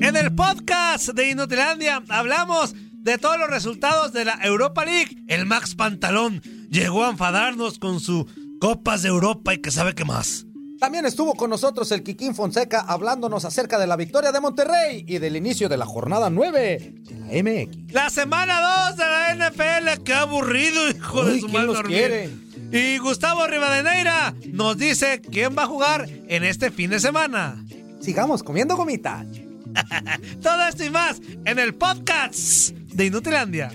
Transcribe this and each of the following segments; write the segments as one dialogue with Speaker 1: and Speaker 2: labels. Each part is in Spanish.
Speaker 1: En el podcast de Inutilandia hablamos de todos los resultados de la Europa League. El Max Pantalón llegó a enfadarnos con su Copas de Europa y que sabe qué más.
Speaker 2: También estuvo con nosotros el Kikín Fonseca hablándonos acerca de la victoria de Monterrey y del inicio de la jornada 9 de la MX.
Speaker 1: La semana 2 de la NFL, qué aburrido, hijo de
Speaker 2: Uy,
Speaker 1: su
Speaker 2: ¿quién
Speaker 1: madre? Y Gustavo Rivadeneira nos dice quién va a jugar en este fin de semana.
Speaker 2: Sigamos comiendo gomita.
Speaker 1: Todo esto y más en el podcast de Inutilandia.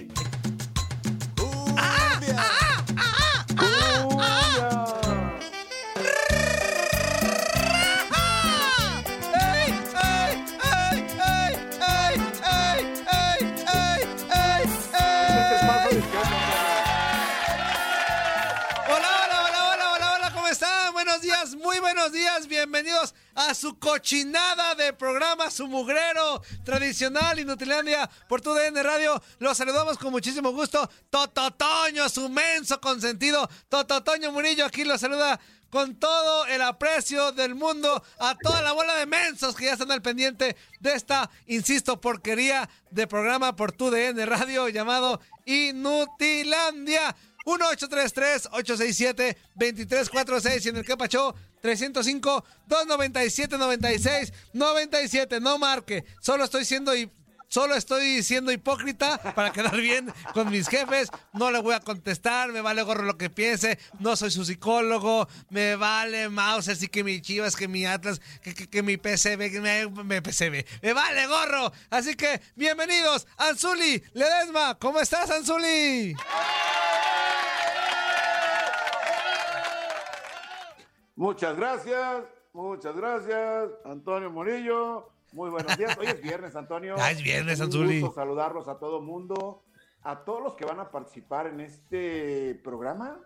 Speaker 1: ¿cómo están? Buenos días, muy buenos días, bienvenidos a su cochinada programa, su mugrero tradicional Inutilandia por tu DN Radio. Los saludamos con muchísimo gusto. Tototoño, su menso consentido. Tototoño Murillo aquí los saluda con todo el aprecio del mundo a toda la bola de mensos que ya están al pendiente de esta, insisto, porquería de programa por tu DN Radio llamado Inutilandia. 1-833-867-2346 y en el que pachó 305-297-96-97. No marque, solo estoy siendo y Solo estoy siendo hipócrita para quedar bien con mis jefes. No le voy a contestar, me vale gorro lo que piense. No soy su psicólogo. Me vale Mauser, sí que mi Chivas, que mi Atlas, que, que- que mi PCB, que me, me PCB. Me vale gorro. Así que bienvenidos, Anzuli, Ledesma. ¿Cómo estás, Anzuli?
Speaker 3: Muchas gracias, muchas gracias, Antonio Murillo. Muy buenos días. Hoy es viernes, Antonio.
Speaker 1: Ah, es viernes,
Speaker 3: Un
Speaker 1: Anzuli.
Speaker 3: gusto saludarlos a todo mundo, a todos los que van a participar en este programa.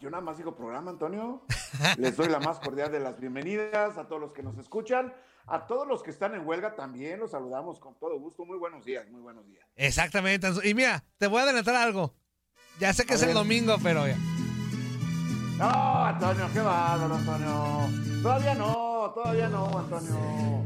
Speaker 3: Yo nada más digo programa, Antonio. Les doy la más cordial de las bienvenidas a todos los que nos escuchan. A todos los que están en huelga también los saludamos con todo gusto. Muy buenos días, muy buenos días.
Speaker 1: Exactamente. Y mira, te voy a adelantar algo. Ya sé que
Speaker 3: A
Speaker 1: es el domingo, pero ya.
Speaker 3: No, Antonio, qué bárbaro, Antonio. Todavía no, todavía no, Antonio.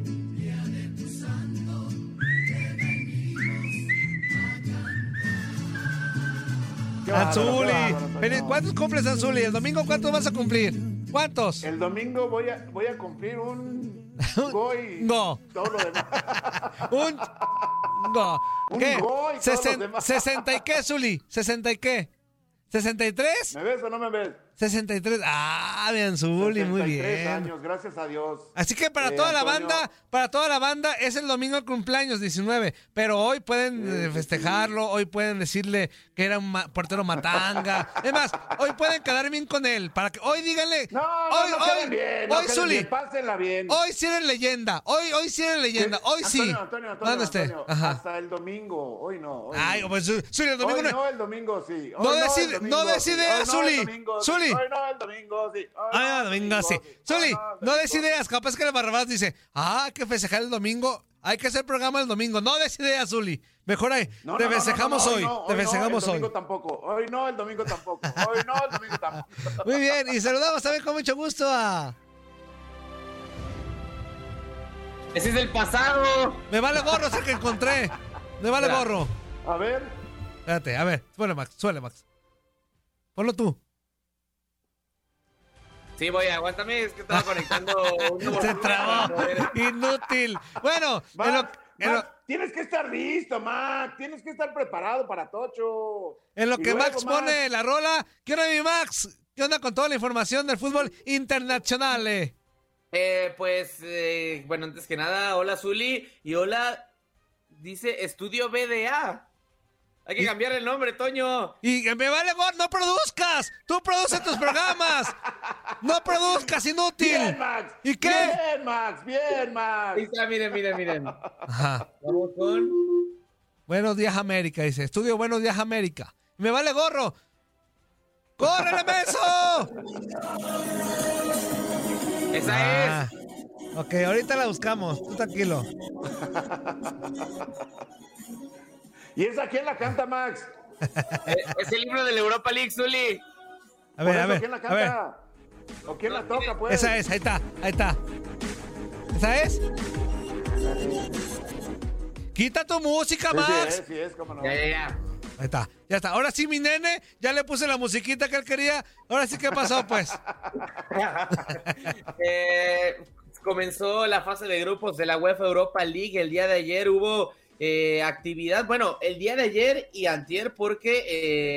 Speaker 1: Anzuli. Feliz- ¿Cuántos cumples, Anzuli? ¿El domingo cuántos vas a cumplir? ¿Cuántos?
Speaker 3: El domingo voy a, voy a cumplir un go y
Speaker 1: Go.
Speaker 3: todo lo demás.
Speaker 1: Un. Go.
Speaker 3: Un
Speaker 1: ¿Qué?
Speaker 3: go y todos
Speaker 1: Sesen-
Speaker 3: los demás.
Speaker 1: ¿60 y qué, Zuli? ¿60 y qué? ¿63?
Speaker 3: ¿Me ves o no me ves?
Speaker 1: 63. Ah, bien, Zuli, muy
Speaker 3: 63
Speaker 1: bien.
Speaker 3: años, gracias a Dios.
Speaker 1: Así que para
Speaker 3: Eh,
Speaker 1: toda la banda, para toda la banda es el domingo de cumpleaños 19, pero hoy pueden eh, festejarlo, hoy pueden decirle que era un ma- portero matanga. Es más, hoy pueden quedar bien con él, para que hoy díganle,
Speaker 3: No, no,
Speaker 1: hoy,
Speaker 3: no
Speaker 1: hoy,
Speaker 3: bien,
Speaker 1: hoy Zuli,
Speaker 3: bien, pásenla bien.
Speaker 1: hoy sí eres leyenda, hoy, hoy sí eres leyenda,
Speaker 3: ¿Qué?
Speaker 1: hoy sí.
Speaker 3: Antonio, Antonio, Antonio,
Speaker 1: ¿Dónde esté?
Speaker 3: Hasta el domingo, hoy no. Hoy
Speaker 1: Ay, pues Zuli, el domingo
Speaker 3: hoy
Speaker 1: no-
Speaker 3: no, el domingo sí. Hoy
Speaker 1: No
Speaker 3: el
Speaker 1: decide- no
Speaker 3: no,
Speaker 1: Zuli.
Speaker 3: el.
Speaker 1: Zuli.
Speaker 3: Hoy no, el domingo, sí. Hoy
Speaker 1: Ah,
Speaker 3: el
Speaker 1: domingo sí. Zuli,
Speaker 3: el
Speaker 1: no des ideas. Capaz que el Barrabás dice, ah, hay que festejar el domingo. Hay que hacer programa el domingo. No des ideas, Zuli. Mejor ahí.
Speaker 3: No,
Speaker 1: te
Speaker 3: no, no,
Speaker 1: festejamos
Speaker 3: no, no,
Speaker 1: hoy.
Speaker 3: no,
Speaker 1: te
Speaker 3: hoy no,
Speaker 1: festejamos
Speaker 3: el
Speaker 1: hoy.
Speaker 3: domingo tampoco. Hoy no, el domingo tampoco. Hoy no, el domingo tampoco.
Speaker 1: Muy bien. Y saludamos también con mucho gusto a.
Speaker 4: Ese es el pasado.
Speaker 1: Me vale gorro, es el que encontré. Me vale gorro.
Speaker 3: A ver,
Speaker 1: Espérate, a ver. Suele, Max. Suele, Max. Ponlo tú.
Speaker 4: Sí, voy, aguántame, es que estaba conectando. un
Speaker 1: Se trabó. Inútil. Bueno, en lo,
Speaker 3: Max,
Speaker 1: en lo-
Speaker 3: Max, tienes que estar listo, Max. Tienes que estar preparado para Tocho.
Speaker 1: en lo
Speaker 3: Y
Speaker 1: que
Speaker 3: luego,
Speaker 1: Max pone la rola, ¿qué onda, mi Max? ¿Qué onda con toda la información del fútbol internacional? eh?
Speaker 4: Eh, pues, eh, bueno, antes que nada, hola Zuli y hola, dice Estudio BDA. Hay que cambiar el nombre, Toño.
Speaker 1: Y me vale gol, no produzcas. Tú produces tus programas. No produzcas, inútil.
Speaker 3: Bien, Max.
Speaker 1: ¿Y qué?
Speaker 3: Bien, Max. Bien, Max.
Speaker 4: Ahí está, miren, miren, miren.
Speaker 1: Ajá.
Speaker 4: Vamos con...
Speaker 1: Buenos días, América, dice. Estudio Buenos días, América. Me vale gorro. ¡Córrele, menso!
Speaker 4: Esa
Speaker 1: Ah, ok, ahorita la buscamos. Tú tranquilo.
Speaker 3: ¿Y esa quién la canta, Max?
Speaker 4: es. Eh, es el libro de la Europa League, Zuli.
Speaker 1: A ver, a ver,
Speaker 3: ¿Quién la
Speaker 1: a ver.
Speaker 3: canta? ¿O quién la toca, pues?
Speaker 1: Esa es, ahí está, ahí está. ¿Esa es? Quita tu música,
Speaker 3: Sí, sí
Speaker 1: Max.
Speaker 3: es, sí es, cómo no.
Speaker 4: Ya, ya, ya.
Speaker 1: Ahí está, ya está. Ahora sí, mi nene, ya le puse la musiquita que él quería. Ahora sí, ¿qué pasó, pues?
Speaker 4: Eh, comenzó la fase de grupos de la UEFA Europa League. El día de ayer hubo eh, actividad, bueno, el día de ayer y antier porque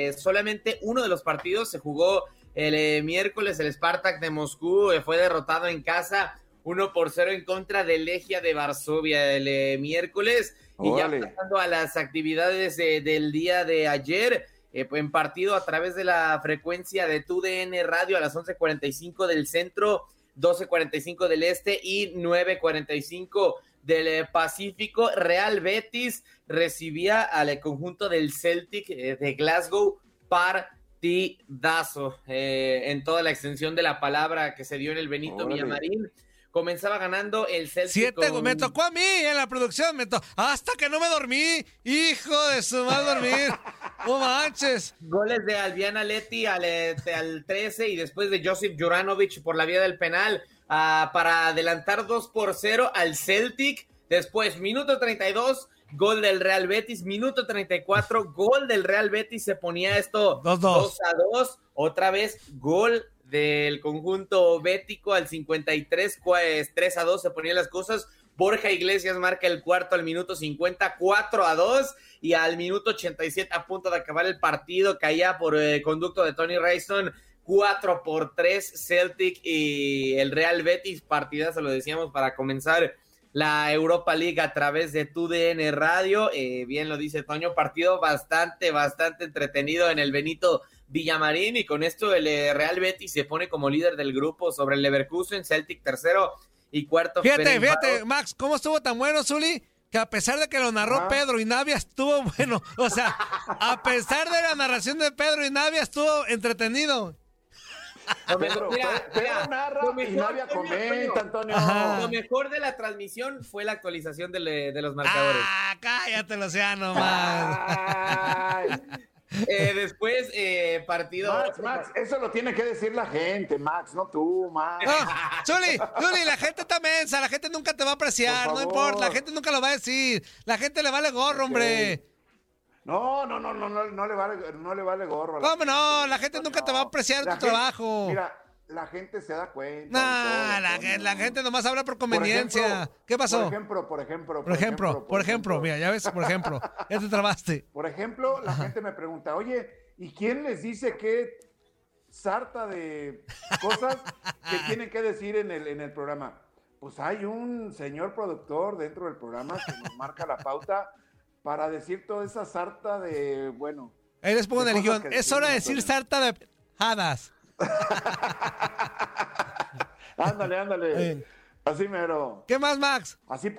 Speaker 4: eh, solamente uno de los partidos se jugó el eh, miércoles. El Spartak de Moscú eh, fue derrotado en casa 1 por 0 en contra del Legia de Varsovia el eh, miércoles. Y ya pasando a las actividades de- del día de ayer, eh, en partido a través de la frecuencia de TUDN Radio a las 11.45 del centro, 12.45 del este y 9.45 del eh, Pacífico. Real Betis recibía al eh, conjunto del Celtic eh, de Glasgow partidazo eh, en toda la extensión de la palabra que se dio en el Benito
Speaker 3: Órale.
Speaker 4: Villamarín. Comenzaba ganando el Celtic.
Speaker 1: Siete,
Speaker 4: con-
Speaker 1: me tocó a mí en la producción, me to- hasta que no me dormí. Hijo de su mal dormir. No manches.
Speaker 4: Goles de Albiana Leti al, al 13 y después de Josip Juranovic por la vía del penal ah, para adelantar 2 por 0 al Celtic. Después, minuto 32, gol del Real Betis. Minuto 34, gol del Real Betis. Se ponía esto
Speaker 1: 2-2.
Speaker 4: 2 a 2. Otra vez, gol del conjunto bético al 53, pues 3 a 2 se ponían las cosas. Borja Iglesias marca el cuarto al minuto 50, 4 a 2 y al minuto 87 a punto de acabar el partido caía por eh, conducto de Tony Rayson 4 por 3 Celtic y el Real Betis partidazo lo decíamos para comenzar la Europa League a través de TUDN Radio, Eh, bien lo dice Toño, partido bastante, bastante entretenido en el Benito Villamarín y con esto el eh, Real Betis se pone como líder del grupo sobre el Leverkusen, Celtic tercero y cuarto.
Speaker 1: Fíjate, fíjate, Max, cómo estuvo tan bueno, Zuli, que a pesar de que lo narró
Speaker 3: Ajá.
Speaker 1: Pedro y Navia, estuvo bueno. O sea, a pesar de la narración de Pedro y Navia, estuvo entretenido.
Speaker 4: Lo
Speaker 3: Pedro,
Speaker 4: mejor- mira,
Speaker 3: Pedro
Speaker 4: mira,
Speaker 3: narra
Speaker 4: lo
Speaker 3: y
Speaker 4: mejor,
Speaker 3: Navia
Speaker 4: Toño,
Speaker 3: comenta,
Speaker 4: Toño.
Speaker 3: Antonio.
Speaker 1: Ajá.
Speaker 4: Lo mejor de la transmisión fue la actualización de, le- de los marcadores.
Speaker 1: Ah, cállate, Luciano, Max.
Speaker 3: Ay,
Speaker 4: Eh, después, eh, partido.
Speaker 3: Max, Max, eso lo tiene que decir la gente, Max, no tú, Max.
Speaker 1: No, Zuli, Zuli, la gente está mensa, la gente nunca te va a apreciar, no importa, la gente nunca lo va a decir. La gente le vale gorro, hombre.
Speaker 3: No, no, no, no, no, no le vale, no le vale gorro.
Speaker 1: ¿Cómo no? La gente nunca te va a apreciar
Speaker 3: La
Speaker 1: tu
Speaker 3: gente-
Speaker 1: trabajo.
Speaker 3: Mira, la gente se da cuenta.
Speaker 1: Nah,
Speaker 3: todo,
Speaker 1: la, gente nomás habla por
Speaker 3: Por
Speaker 1: conveniencia.
Speaker 3: ejemplo,
Speaker 1: ¿Qué pasó?
Speaker 3: Por ejemplo, por ejemplo,
Speaker 1: Por ejemplo, por ejemplo, mira, ya ves, por ejemplo, ya te trabaste.
Speaker 3: Por ejemplo, la gente me pregunta, oye, ¿y quién les dice qué sarta de cosas que tienen que decir en el, en el programa? Pues hay un señor productor dentro del programa que nos marca la pauta para decir toda esa sarta de, bueno,
Speaker 1: Ahí les pongo en
Speaker 3: de
Speaker 1: el
Speaker 3: guion.
Speaker 1: Es hora de decir sarta de hadas.
Speaker 3: ándale, ándale, así mero,
Speaker 1: ¿Qué más, Max?
Speaker 3: así,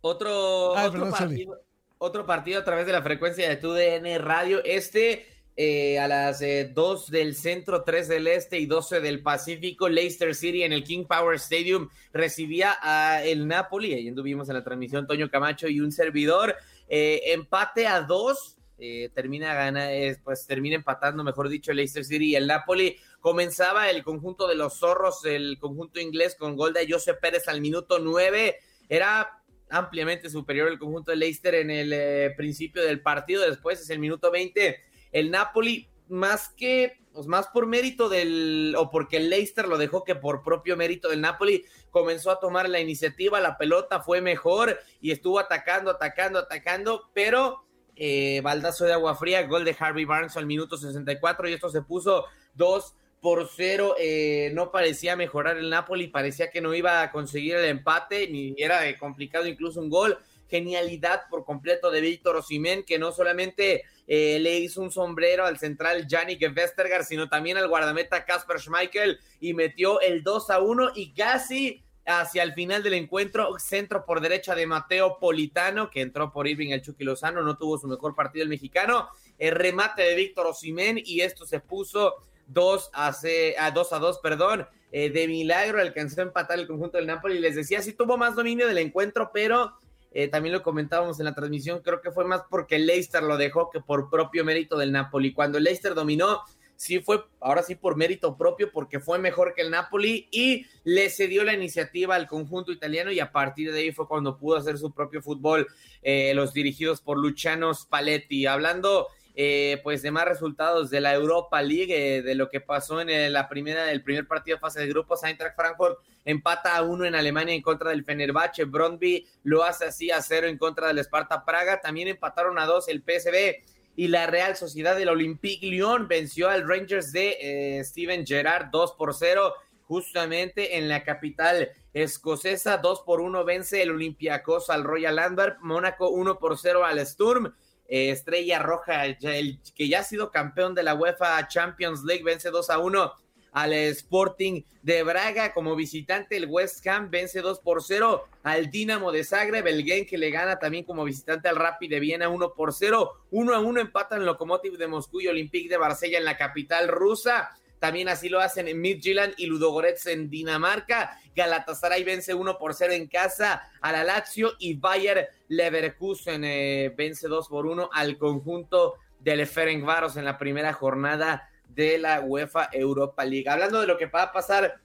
Speaker 4: Otro,
Speaker 1: Ay,
Speaker 4: otro,
Speaker 1: perdón,
Speaker 4: partido, otro partido a través de la frecuencia de TUDN Radio. Este eh, a las eh, 2 del centro, 3 del este y 12 del Pacífico. Leicester City en el King Power Stadium recibía a el Napoli. Ahí anduvimos en la transmisión Toño Camacho y un servidor. Eh, empate a 2. eh, termina gana, eh, pues termina empatando, mejor dicho, el Leicester City y el Napoli. Comenzaba el conjunto de los zorros, el conjunto inglés con gol de Josep Pérez al minuto 9. Era ampliamente superior el conjunto de Leicester en el eh, principio del partido. Después es el minuto 20. El Napoli, más que pues, más por mérito del, o porque el Leicester lo dejó que por propio mérito del Napoli, comenzó a tomar la iniciativa, la pelota fue mejor y estuvo atacando, atacando, atacando, pero eh, baldazo de agua fría, gol de Harvey Barnes al minuto 64 y esto se puso 2 por 0. Eh, no parecía mejorar el Napoli, parecía que no iba a conseguir el empate, ni era complicado incluso un gol. Genialidad por completo de Víctor Osimén, que no solamente eh, le hizo un sombrero al central Yannick Westergaard, sino también al guardameta Kasper Schmeichel y metió el 2 a 1 y casi hacia el final del encuentro, centro por derecha de Mateo Politano, que entró por Irving el Chucky Lozano, no tuvo su mejor partido el mexicano, el remate de Víctor Osimén y esto se puso 2 a, a 2 a 2, perdón, eh, de milagro alcanzó a empatar el conjunto del Napoli, les decía, sí tuvo más dominio del encuentro, pero eh, también lo comentábamos en la transmisión, creo que fue más porque el Leicester lo dejó que por propio mérito del Napoli, cuando el Leicester dominó, sí fue, ahora sí por mérito propio, porque fue mejor que el Napoli y le cedió la iniciativa al conjunto italiano y a partir de ahí fue cuando pudo hacer su propio fútbol, eh, los dirigidos por Luciano Spalletti. Hablando eh, pues de más resultados de la Europa League, eh, de lo que pasó en la primera, el primer partido de fase de grupos, Eintracht Frankfurt empata a uno en Alemania en contra del Fenerbahce, Brondby lo hace así a cero en contra del Sparta Praga, también empataron a dos el PSV y la Real Sociedad del Olympique Lyon venció al Rangers de eh, Steven Gerrard 2 por 0 justamente en la capital escocesa 2 por 1 vence el Olympiacos al Royal Antwerp Mónaco 1 por 0 al Sturm eh, Estrella Roja el, que ya ha sido campeón de la UEFA Champions League vence 2 a 1 al Sporting de Braga como visitante. El West Ham vence 2 por 0 al Dinamo de Zagreb. El Genk que le gana también como visitante al Rapid de Viena 1 por 0. 1 a 1 empatan Lokomotiv de Moscú y Olympique de Marsella en la capital rusa. También así lo hacen en Midtjylland y Ludogorets en Dinamarca. Galatasaray vence 1 por 0 en casa a la Lazio y Bayer Leverkusen eh, vence 2 por 1 al conjunto del Ferencváros en la primera jornada de la UEFA Europa League. Hablando de lo que va a pasar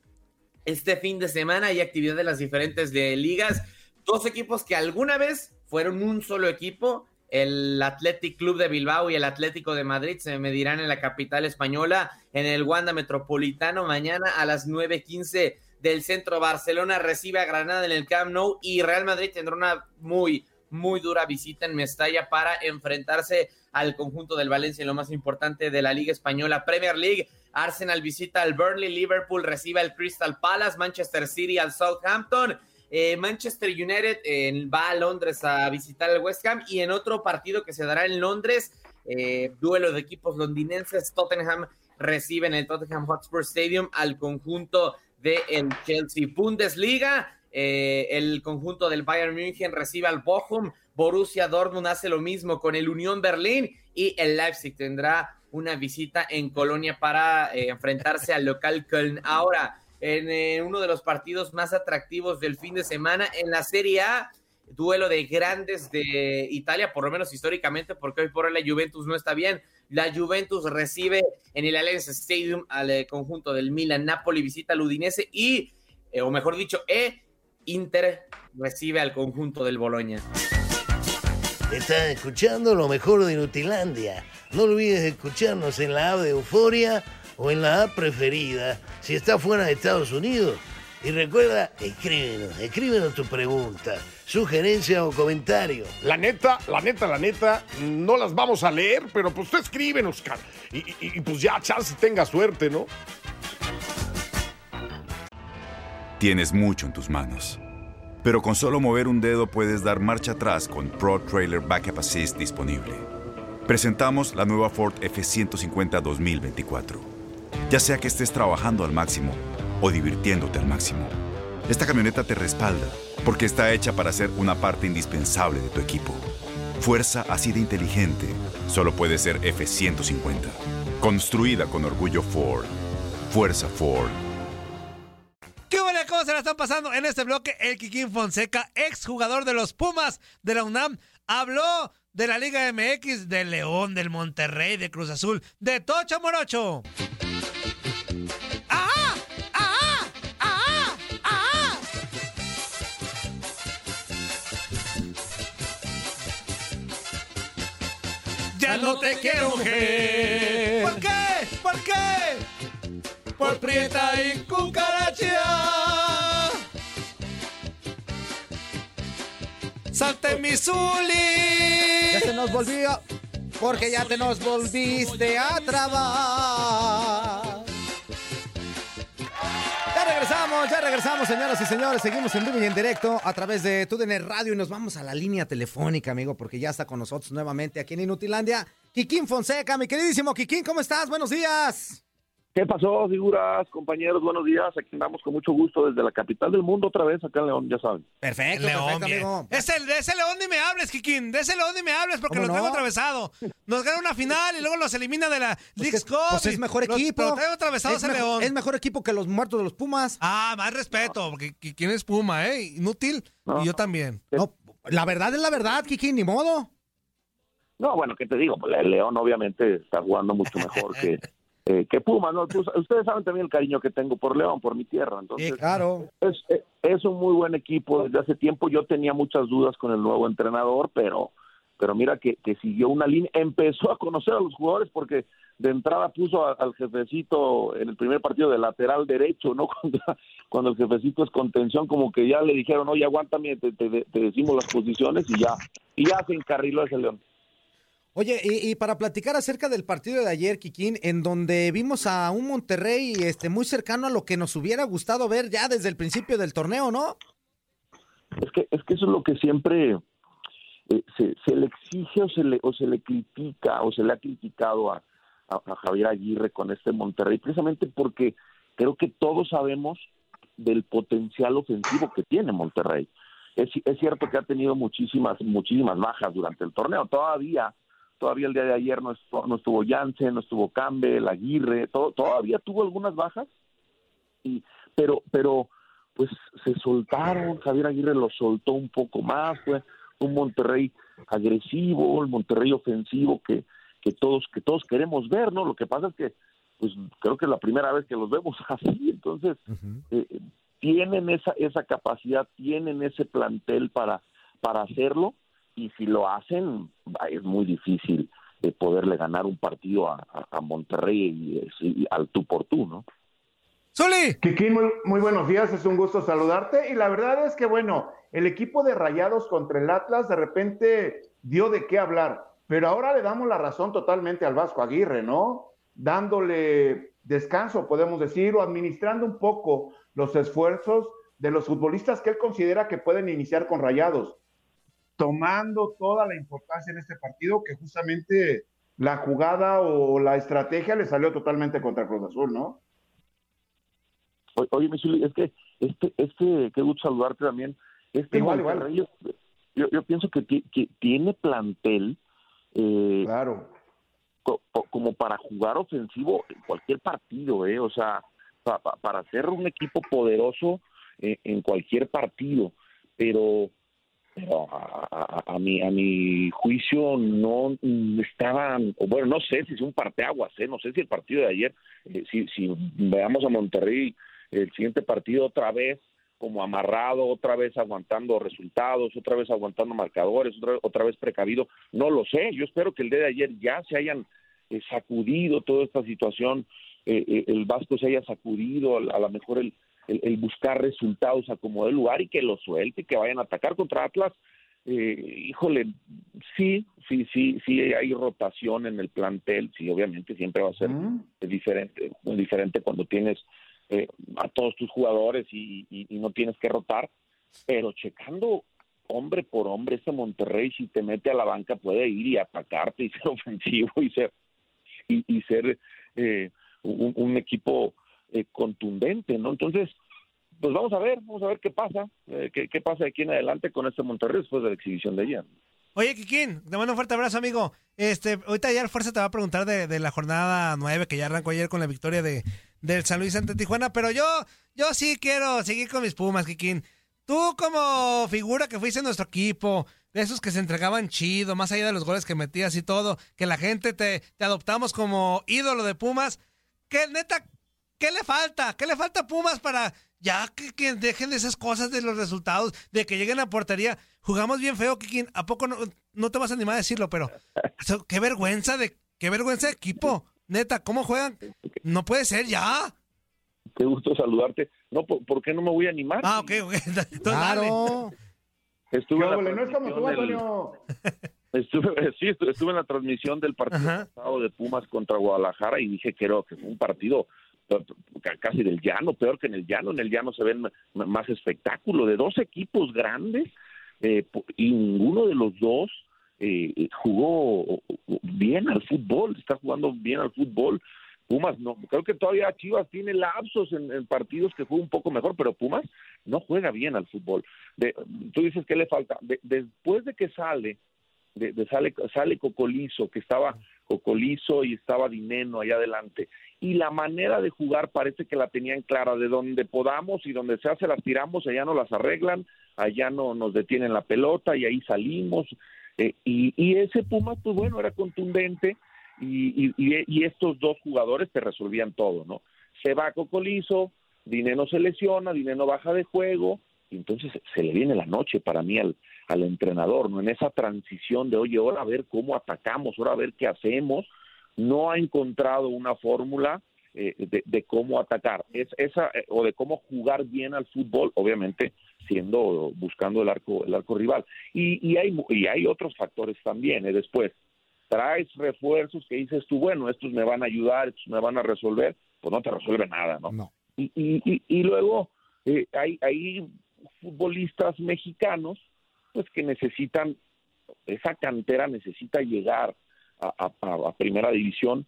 Speaker 4: este fin de semana, hay actividad de las diferentes ligas. Dos equipos que alguna vez fueron un solo equipo, el Athletic Club de Bilbao y el Atlético de Madrid se medirán en la capital española, en el Wanda Metropolitano, mañana a las 9.15 del centro. Barcelona recibe a Granada en el Camp Nou y Real Madrid tendrá una muy, muy dura visita en Mestalla para enfrentarse al conjunto del Valencia en lo más importante de la Liga Española Premier League. Arsenal visita al Burnley, Liverpool recibe al Crystal Palace, Manchester City al Southampton. Eh, Manchester United eh, va a Londres a visitar al West Ham y en otro partido que se dará en Londres, eh, duelo de equipos londinenses, Tottenham recibe en el Tottenham Hotspur Stadium al conjunto del el Chelsea Bundesliga. el conjunto del Bayern München recibe al Bochum, Borussia Dortmund hace lo mismo con el Unión Berlín y el Leipzig tendrá una visita en Colonia para eh, enfrentarse al local Köln. Ahora, en eh, uno de los partidos más atractivos del fin de semana en la Serie A, duelo de grandes de Italia, por lo menos históricamente, porque hoy por hoy la Juventus no está bien. La Juventus recibe en el Allianz Stadium al eh, conjunto del Milan, Napoli visita al Udinese y, o mejor dicho, E Inter recibe al conjunto del Boloña.
Speaker 5: Estás escuchando lo mejor de Nutilandia. No olvides escucharnos en la app de Euforia o en la app preferida si estás fuera de Estados Unidos. Y recuerda, escríbenos, escríbenos tu pregunta, sugerencia o comentario.
Speaker 6: La neta, la neta, la neta, no las vamos a leer, pero pues tú escríbenos, cara. Y, y, y pues ya, chance tenga suerte, ¿no?
Speaker 7: Tienes mucho en tus manos pero con solo mover un dedo puedes dar marcha atrás con Pro Trailer Backup Assist disponible. Presentamos la nueva Ford F150 2024. Ya sea que estés trabajando al máximo o divirtiéndote al máximo, esta camioneta te respalda porque está hecha para ser una parte indispensable de tu equipo. Fuerza así de inteligente solo puede ser F150. Construida con orgullo Ford. Fuerza Ford.
Speaker 1: ¿Qué huele? ¿Cómo se la están pasando? En este bloque, el Kikín Fonseca, exjugador de los Pumas de la UNAM, habló de la Liga MX, del León, del Monterrey, de Cruz Azul, de Tocho Morocho. Ya no te quiero, mujer. ¿Por qué? ¿Por qué? Por prieta y cucaracha. Salte mi Zuli.
Speaker 2: Ya se nos volvió, porque ya te nos volviste a trabar. Ya regresamos, señoras y señores. Seguimos en vivo y en directo a través de TUDN Radio y nos vamos a la línea telefónica, amigo, porque ya está con nosotros nuevamente aquí en Inutilandia. Kikín Fonseca, mi queridísimo Kikín, ¿cómo estás? Buenos días.
Speaker 8: ¿Qué pasó, figuras, compañeros? Buenos días. Aquí andamos con mucho gusto desde la capital del mundo otra vez, acá en León, ya saben.
Speaker 2: Perfecto,
Speaker 1: León,
Speaker 2: perfecto, amigo.
Speaker 1: Es el, de ese León ni me hables, Kikín. De ese León ni me hables porque
Speaker 2: ¿Cómo
Speaker 1: lo traigo
Speaker 2: no?
Speaker 1: atravesado. Nos gana una final y luego los elimina de la
Speaker 2: Pues
Speaker 1: League's
Speaker 2: que-
Speaker 1: Cup.
Speaker 2: pues es mejor
Speaker 1: los-
Speaker 2: equipo.
Speaker 1: Lo traigo atravesado
Speaker 2: es,
Speaker 1: ese
Speaker 2: mejor,
Speaker 1: León.
Speaker 2: es mejor equipo que los muertos de los Pumas.
Speaker 1: Ah, más respeto, porque Kikín es Puma, ¿eh? Inútil.
Speaker 8: No.
Speaker 1: Y yo también.
Speaker 2: No, la verdad es la verdad, Kikín, ni modo.
Speaker 8: No, bueno, ¿qué te digo? Pues el León obviamente está jugando mucho mejor que, eh, que Pumas, ¿no? Tú- ustedes saben también el cariño que tengo por León, por mi tierra. Entonces,
Speaker 1: Sí,
Speaker 2: Claro.
Speaker 8: es, es- es un muy buen equipo desde hace tiempo. Yo tenía muchas dudas con el nuevo entrenador, pero pero mira que, que siguió una línea, empezó a conocer a los jugadores porque de entrada puso a- al jefecito en el primer partido de lateral derecho, ¿no? Cuando, cuando el jefecito es contención, como que ya le dijeron, oye, aguántame, te, te- te decimos las posiciones y ya, y ya se encarriló ese León.
Speaker 2: Oye, y, y para platicar acerca del partido de ayer, Kikín, en donde vimos a un Monterrey este, muy cercano a lo que nos hubiera gustado ver ya desde el principio del torneo, ¿no?
Speaker 8: Es que, es que eso es lo que siempre eh, se, se le exige o se le, o se le critica o se le ha criticado a, a- Javier Aguirre con este Monterrey, precisamente porque creo que todos sabemos del potencial ofensivo que tiene Monterrey. Es, es cierto que ha tenido muchísimas, muchísimas bajas durante el torneo. Todavía, todavía el día de ayer no estuvo, no estuvo Jansen, no estuvo Campbell, Aguirre, todo, todavía tuvo algunas bajas, y, pero, pero pues se soltaron, Javier Aguirre lo soltó un poco más, fue un Monterrey agresivo, el Monterrey ofensivo que, que todos, que todos queremos ver, ¿no? Lo que pasa es que pues creo que es la primera vez que los vemos así, entonces eh, tienen esa, esa capacidad, tienen ese plantel para, para hacerlo, y si lo hacen, es muy difícil eh, poderle ganar un partido a, Monterrey y, eh, sí, al tú por tú, ¿no?
Speaker 1: ¡Zuli!
Speaker 3: Kikín, muy, muy buenos días, es un gusto saludarte. Y la verdad es que, bueno, el equipo de Rayados contra el Atlas de repente dio de qué hablar, pero ahora le damos la razón totalmente al Vasco Aguirre, ¿no? Dándole descanso, podemos decir, o administrando un poco los esfuerzos de los futbolistas que él considera que pueden iniciar con Rayados, tomando toda la importancia en este partido que justamente la jugada o la estrategia le salió totalmente contra Cruz Azul, ¿no?
Speaker 8: Oye, es que este, este, qué gusto saludarte también. Este
Speaker 3: Igual,
Speaker 8: Monterrey, Yo, yo, yo pienso que, que tiene plantel eh,
Speaker 3: Claro.
Speaker 8: co- como para jugar ofensivo en cualquier partido, ¿eh? O sea, pa- pa- para ser un equipo poderoso eh, en cualquier partido, pero pero a, a- mi a mi juicio no mm, estaban bueno no sé si es un parteaguas ¿eh? no sé si el partido de ayer eh, si si veamos a Monterrey el siguiente partido otra vez como amarrado otra vez aguantando resultados otra vez aguantando marcadores otra, otra vez precavido no lo sé yo espero que el día de ayer ya se hayan eh, sacudido toda esta situación el Vasco se haya sacudido a, a lo mejor el el, el buscar resultados a como de lugar y que lo suelte, que vayan a atacar contra Atlas. Eh, híjole, sí, sí, sí, sí hay rotación en el plantel, sí, obviamente siempre va a ser
Speaker 3: Mm.
Speaker 8: diferente, muy diferente cuando tienes eh, a todos tus jugadores y, y- y no tienes que rotar, pero checando hombre por hombre, este Monterrey si te mete a la banca puede ir y atacarte y ser ofensivo y ser y, y ser eh, un, un equipo eh, contundente, ¿no? Entonces, pues vamos a ver, vamos a ver qué pasa, eh, qué, qué pasa de aquí en adelante con este Monterrey después de la exhibición de ayer.
Speaker 1: Oye, Kikín, te mando un fuerte abrazo, amigo. Este, ahorita ayer Fuerza te va a preguntar de, de la jornada 9 que ya arrancó ayer con la victoria de, del San Luis ante Tijuana, pero yo, yo sí quiero seguir con mis Pumas, Kikín. Tú como figura que fuiste en nuestro equipo, de esos que se entregaban chido, más allá de los goles que metías y todo, que la gente te, te adoptamos como ídolo de Pumas, que neta, ¿qué le falta? ¿Qué le falta a Pumas para ya que, que dejen de esas cosas de los resultados, de que lleguen a portería? Jugamos bien feo, Kikín. ¿A poco no, no te vas a animar a decirlo? Pero eso, qué vergüenza de qué vergüenza de equipo. Neta, ¿cómo juegan? No puede ser ya.
Speaker 8: Qué gusto saludarte. No, ¿por, por qué no me voy a animar?
Speaker 1: Ah, ok, ok. Entonces,
Speaker 2: Claro.
Speaker 8: Estuve en la
Speaker 3: no es como tú,
Speaker 8: del-
Speaker 3: Antonio.
Speaker 8: Estuve, sí, estu- estuve en la transmisión del partido de Pumas contra Guadalajara y dije que, era, que fue un partido casi del llano, peor que en el llano. En el llano se ven más espectáculo de dos equipos grandes eh, y ninguno de los dos eh, jugó bien al fútbol, está jugando bien al fútbol. Pumas no, creo que todavía Chivas tiene lapsos en, partidos que juega un poco mejor, pero Pumas no juega bien al fútbol. Tú dices que le falta. De- después de que sale de, de sale, sale Cocolizo, que estaba Cocolizo y estaba Dineno allá adelante. Y la manera de jugar parece que la tenían clara, de donde podamos y donde se hace las tiramos, allá no las arreglan, allá no nos detienen la pelota y ahí salimos. Eh, y, y ese Puma, pues bueno, era contundente y- y estos dos jugadores te resolvían todo, ¿no? Se va Cocolizo, Dineno se lesiona, Dineno baja de juego, y entonces se le viene la noche para mí al, al entrenador, ¿no? En esa transición de, oye, ahora a ver cómo atacamos, ahora a ver qué hacemos, no ha encontrado una fórmula eh, de, de cómo atacar, es esa eh, o de cómo jugar bien al fútbol, obviamente siendo buscando el arco el arco rival y, y hay y hay otros factores también. ¿eh? Después traes refuerzos que dices tú, bueno, estos me van a ayudar, estos me van a resolver, pues no te resuelve nada, ¿no?
Speaker 2: No.
Speaker 8: Y, y, y, y luego eh, hay, hay futbolistas mexicanos pues que necesitan, esa cantera necesita llegar a, primera división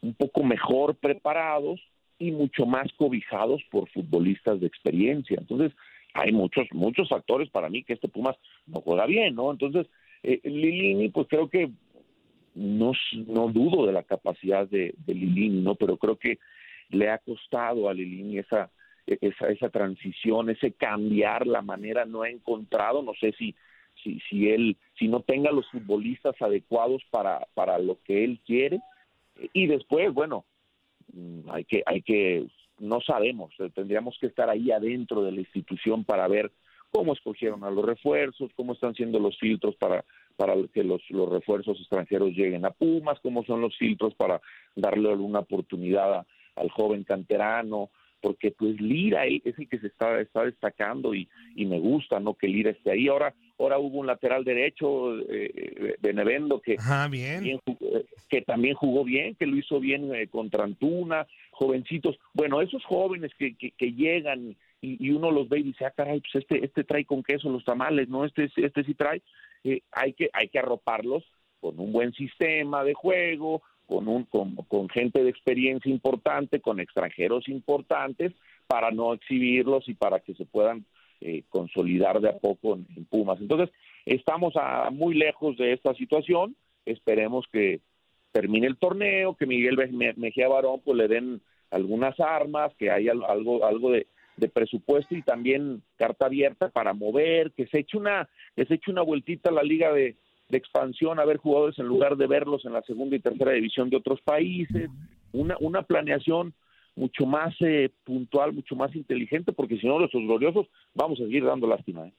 Speaker 8: un poco mejor preparados y mucho más cobijados por futbolistas de experiencia. Entonces, hay muchos, muchos factores para mí que este Pumas no juega bien, ¿no? Entonces, eh, Lilini, pues creo que no, no dudo de la capacidad de, de Lilini, ¿no? Pero creo que le ha costado a Lilini esa, esa, esa transición, ese cambiar la manera, no ha encontrado, no sé si, si, si él, si no tenga los futbolistas adecuados para, para lo que él quiere, y después, bueno, mm, hay que, hay que, no sabemos, eh, tendríamos que estar ahí adentro de la institución para ver cómo escogieron a los refuerzos, cómo están siendo los filtros para, para que los, los refuerzos extranjeros lleguen a Pumas, cómo son los filtros para darle una oportunidad a- al joven canterano, porque pues Lira él es el que se está, está destacando y, y me gusta, ¿no? Que Lira esté ahí. Ahora, ahora hubo un lateral derecho, eh, Benevendo, que,
Speaker 1: Ajá, bien.
Speaker 8: bien jugó- eh, que también jugó bien, que lo hizo bien eh, contra Antuna, jovencitos. Bueno, esos jóvenes que, que, que llegan y, y uno los ve y dice, ah, caray, pues este, este trae con queso los tamales, ¿no? Este, este sí trae. Eh, hay, que, hay que arroparlos con un buen sistema de juego, con, un, con, con gente de experiencia importante, con extranjeros importantes, para no exhibirlos y para que se puedan eh, consolidar de a poco en, Pumas. Entonces, estamos a, muy lejos de esta situación. Esperemos que termine el torneo, que Miguel Me- Mejía Barón pues le den algunas armas, que haya algo, algo de, de presupuesto y también carta abierta para mover, que se eche una, que se eche una vueltita a la liga de, de expansión a ver jugadores en lugar de verlos en la segunda y tercera división de otros países, una, una planeación mucho más eh, puntual, mucho más inteligente, porque si no, los gloriosos vamos a seguir dando lástima. ¿eh?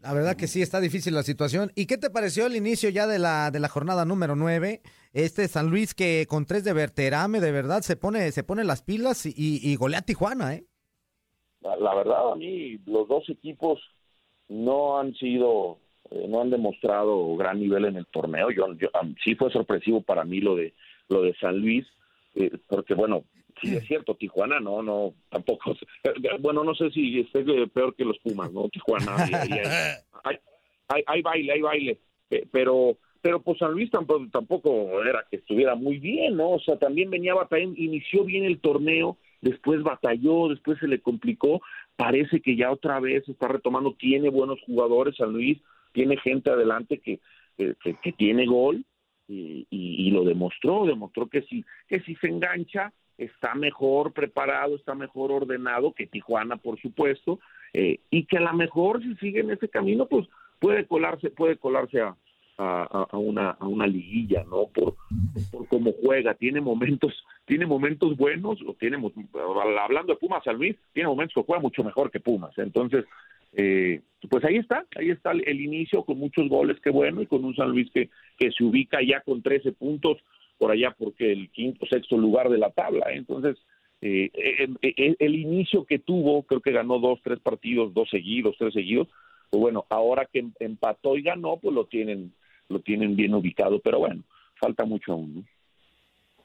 Speaker 2: La verdad que sí, está difícil la situación. ¿Y qué te pareció el inicio ya de la, de la jornada número 9? Este San Luis que con tres de Verterame, de verdad, se pone, se pone las pilas y, y golea a Tijuana, ¿eh?
Speaker 8: La, la verdad, a mí los dos equipos no han sido, eh, no han demostrado gran nivel en el torneo. Yo, sí fue sorpresivo para mí lo de lo de San Luis, eh, porque bueno, sí es cierto, Tijuana no, no, tampoco. Bueno, no sé si esté peor que los Pumas, ¿no? Tijuana, hay, hay, hay- baile, hay baile, Pe- pero pero pues San Luis tampoco, tampoco era que estuviera muy bien, ¿no? O sea, también venía batallando, inició bien el torneo, después batalló, después se le complicó, parece que ya otra vez está retomando, tiene buenos jugadores San Luis, tiene gente adelante que, que, tiene gol y, y- lo demostró, demostró que si, que si se engancha está mejor preparado, está mejor ordenado que Tijuana, por supuesto, eh, y que a lo mejor si sigue en ese camino, pues puede colarse, puede colarse a, a, una, a una liguilla, ¿no? Por, por cómo juega, tiene momentos, tiene momentos buenos, o tiene, hablando de Pumas San Luis, tiene momentos que juega mucho mejor que Pumas, entonces, eh, pues ahí está, ahí está el, inicio con muchos goles, qué bueno, y con un San Luis que, que se ubica ya con 13 puntos, por allá porque el quinto, sexto lugar de la tabla. Entonces, eh, eh, eh, el inicio que tuvo, creo que ganó dos, tres partidos, dos seguidos, tres seguidos. Pues bueno, ahora que em- empató y ganó, pues lo tienen, lo tienen bien ubicado. Pero bueno, falta mucho aún. ¿no?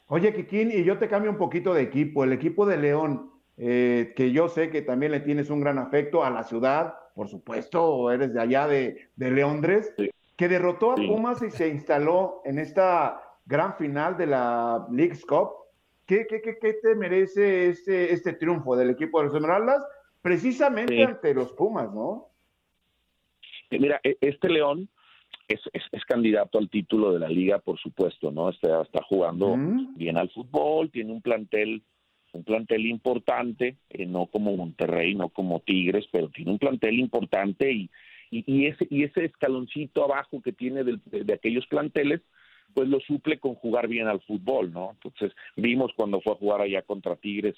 Speaker 3: Oye, Kikín, y yo te cambio un poquito de equipo. El equipo de León, eh, que yo sé que también le tienes un gran afecto a la ciudad, por supuesto, eres de allá de, de Leondres,
Speaker 8: Sí.
Speaker 3: que derrotó a
Speaker 8: Sí.
Speaker 3: Pumas y se instaló en esta gran final de la League's Cup. ¿Qué, qué, qué, qué te merece este, este triunfo del equipo de los Esmeraldas? Precisamente
Speaker 8: Sí.
Speaker 3: ante los Pumas, ¿no?
Speaker 8: Eh, Mira, e- este León es, es, es candidato al título de la liga, por supuesto, ¿no? Está, está jugando bien al fútbol, tiene un plantel, un plantel importante, eh, no como Monterrey, no como Tigres, pero tiene un plantel importante y, y, y ese, y ese escaloncito abajo que tiene de, de aquellos planteles, pues lo suple con jugar bien al fútbol, ¿no? Entonces, vimos cuando fue a jugar allá contra Tigres,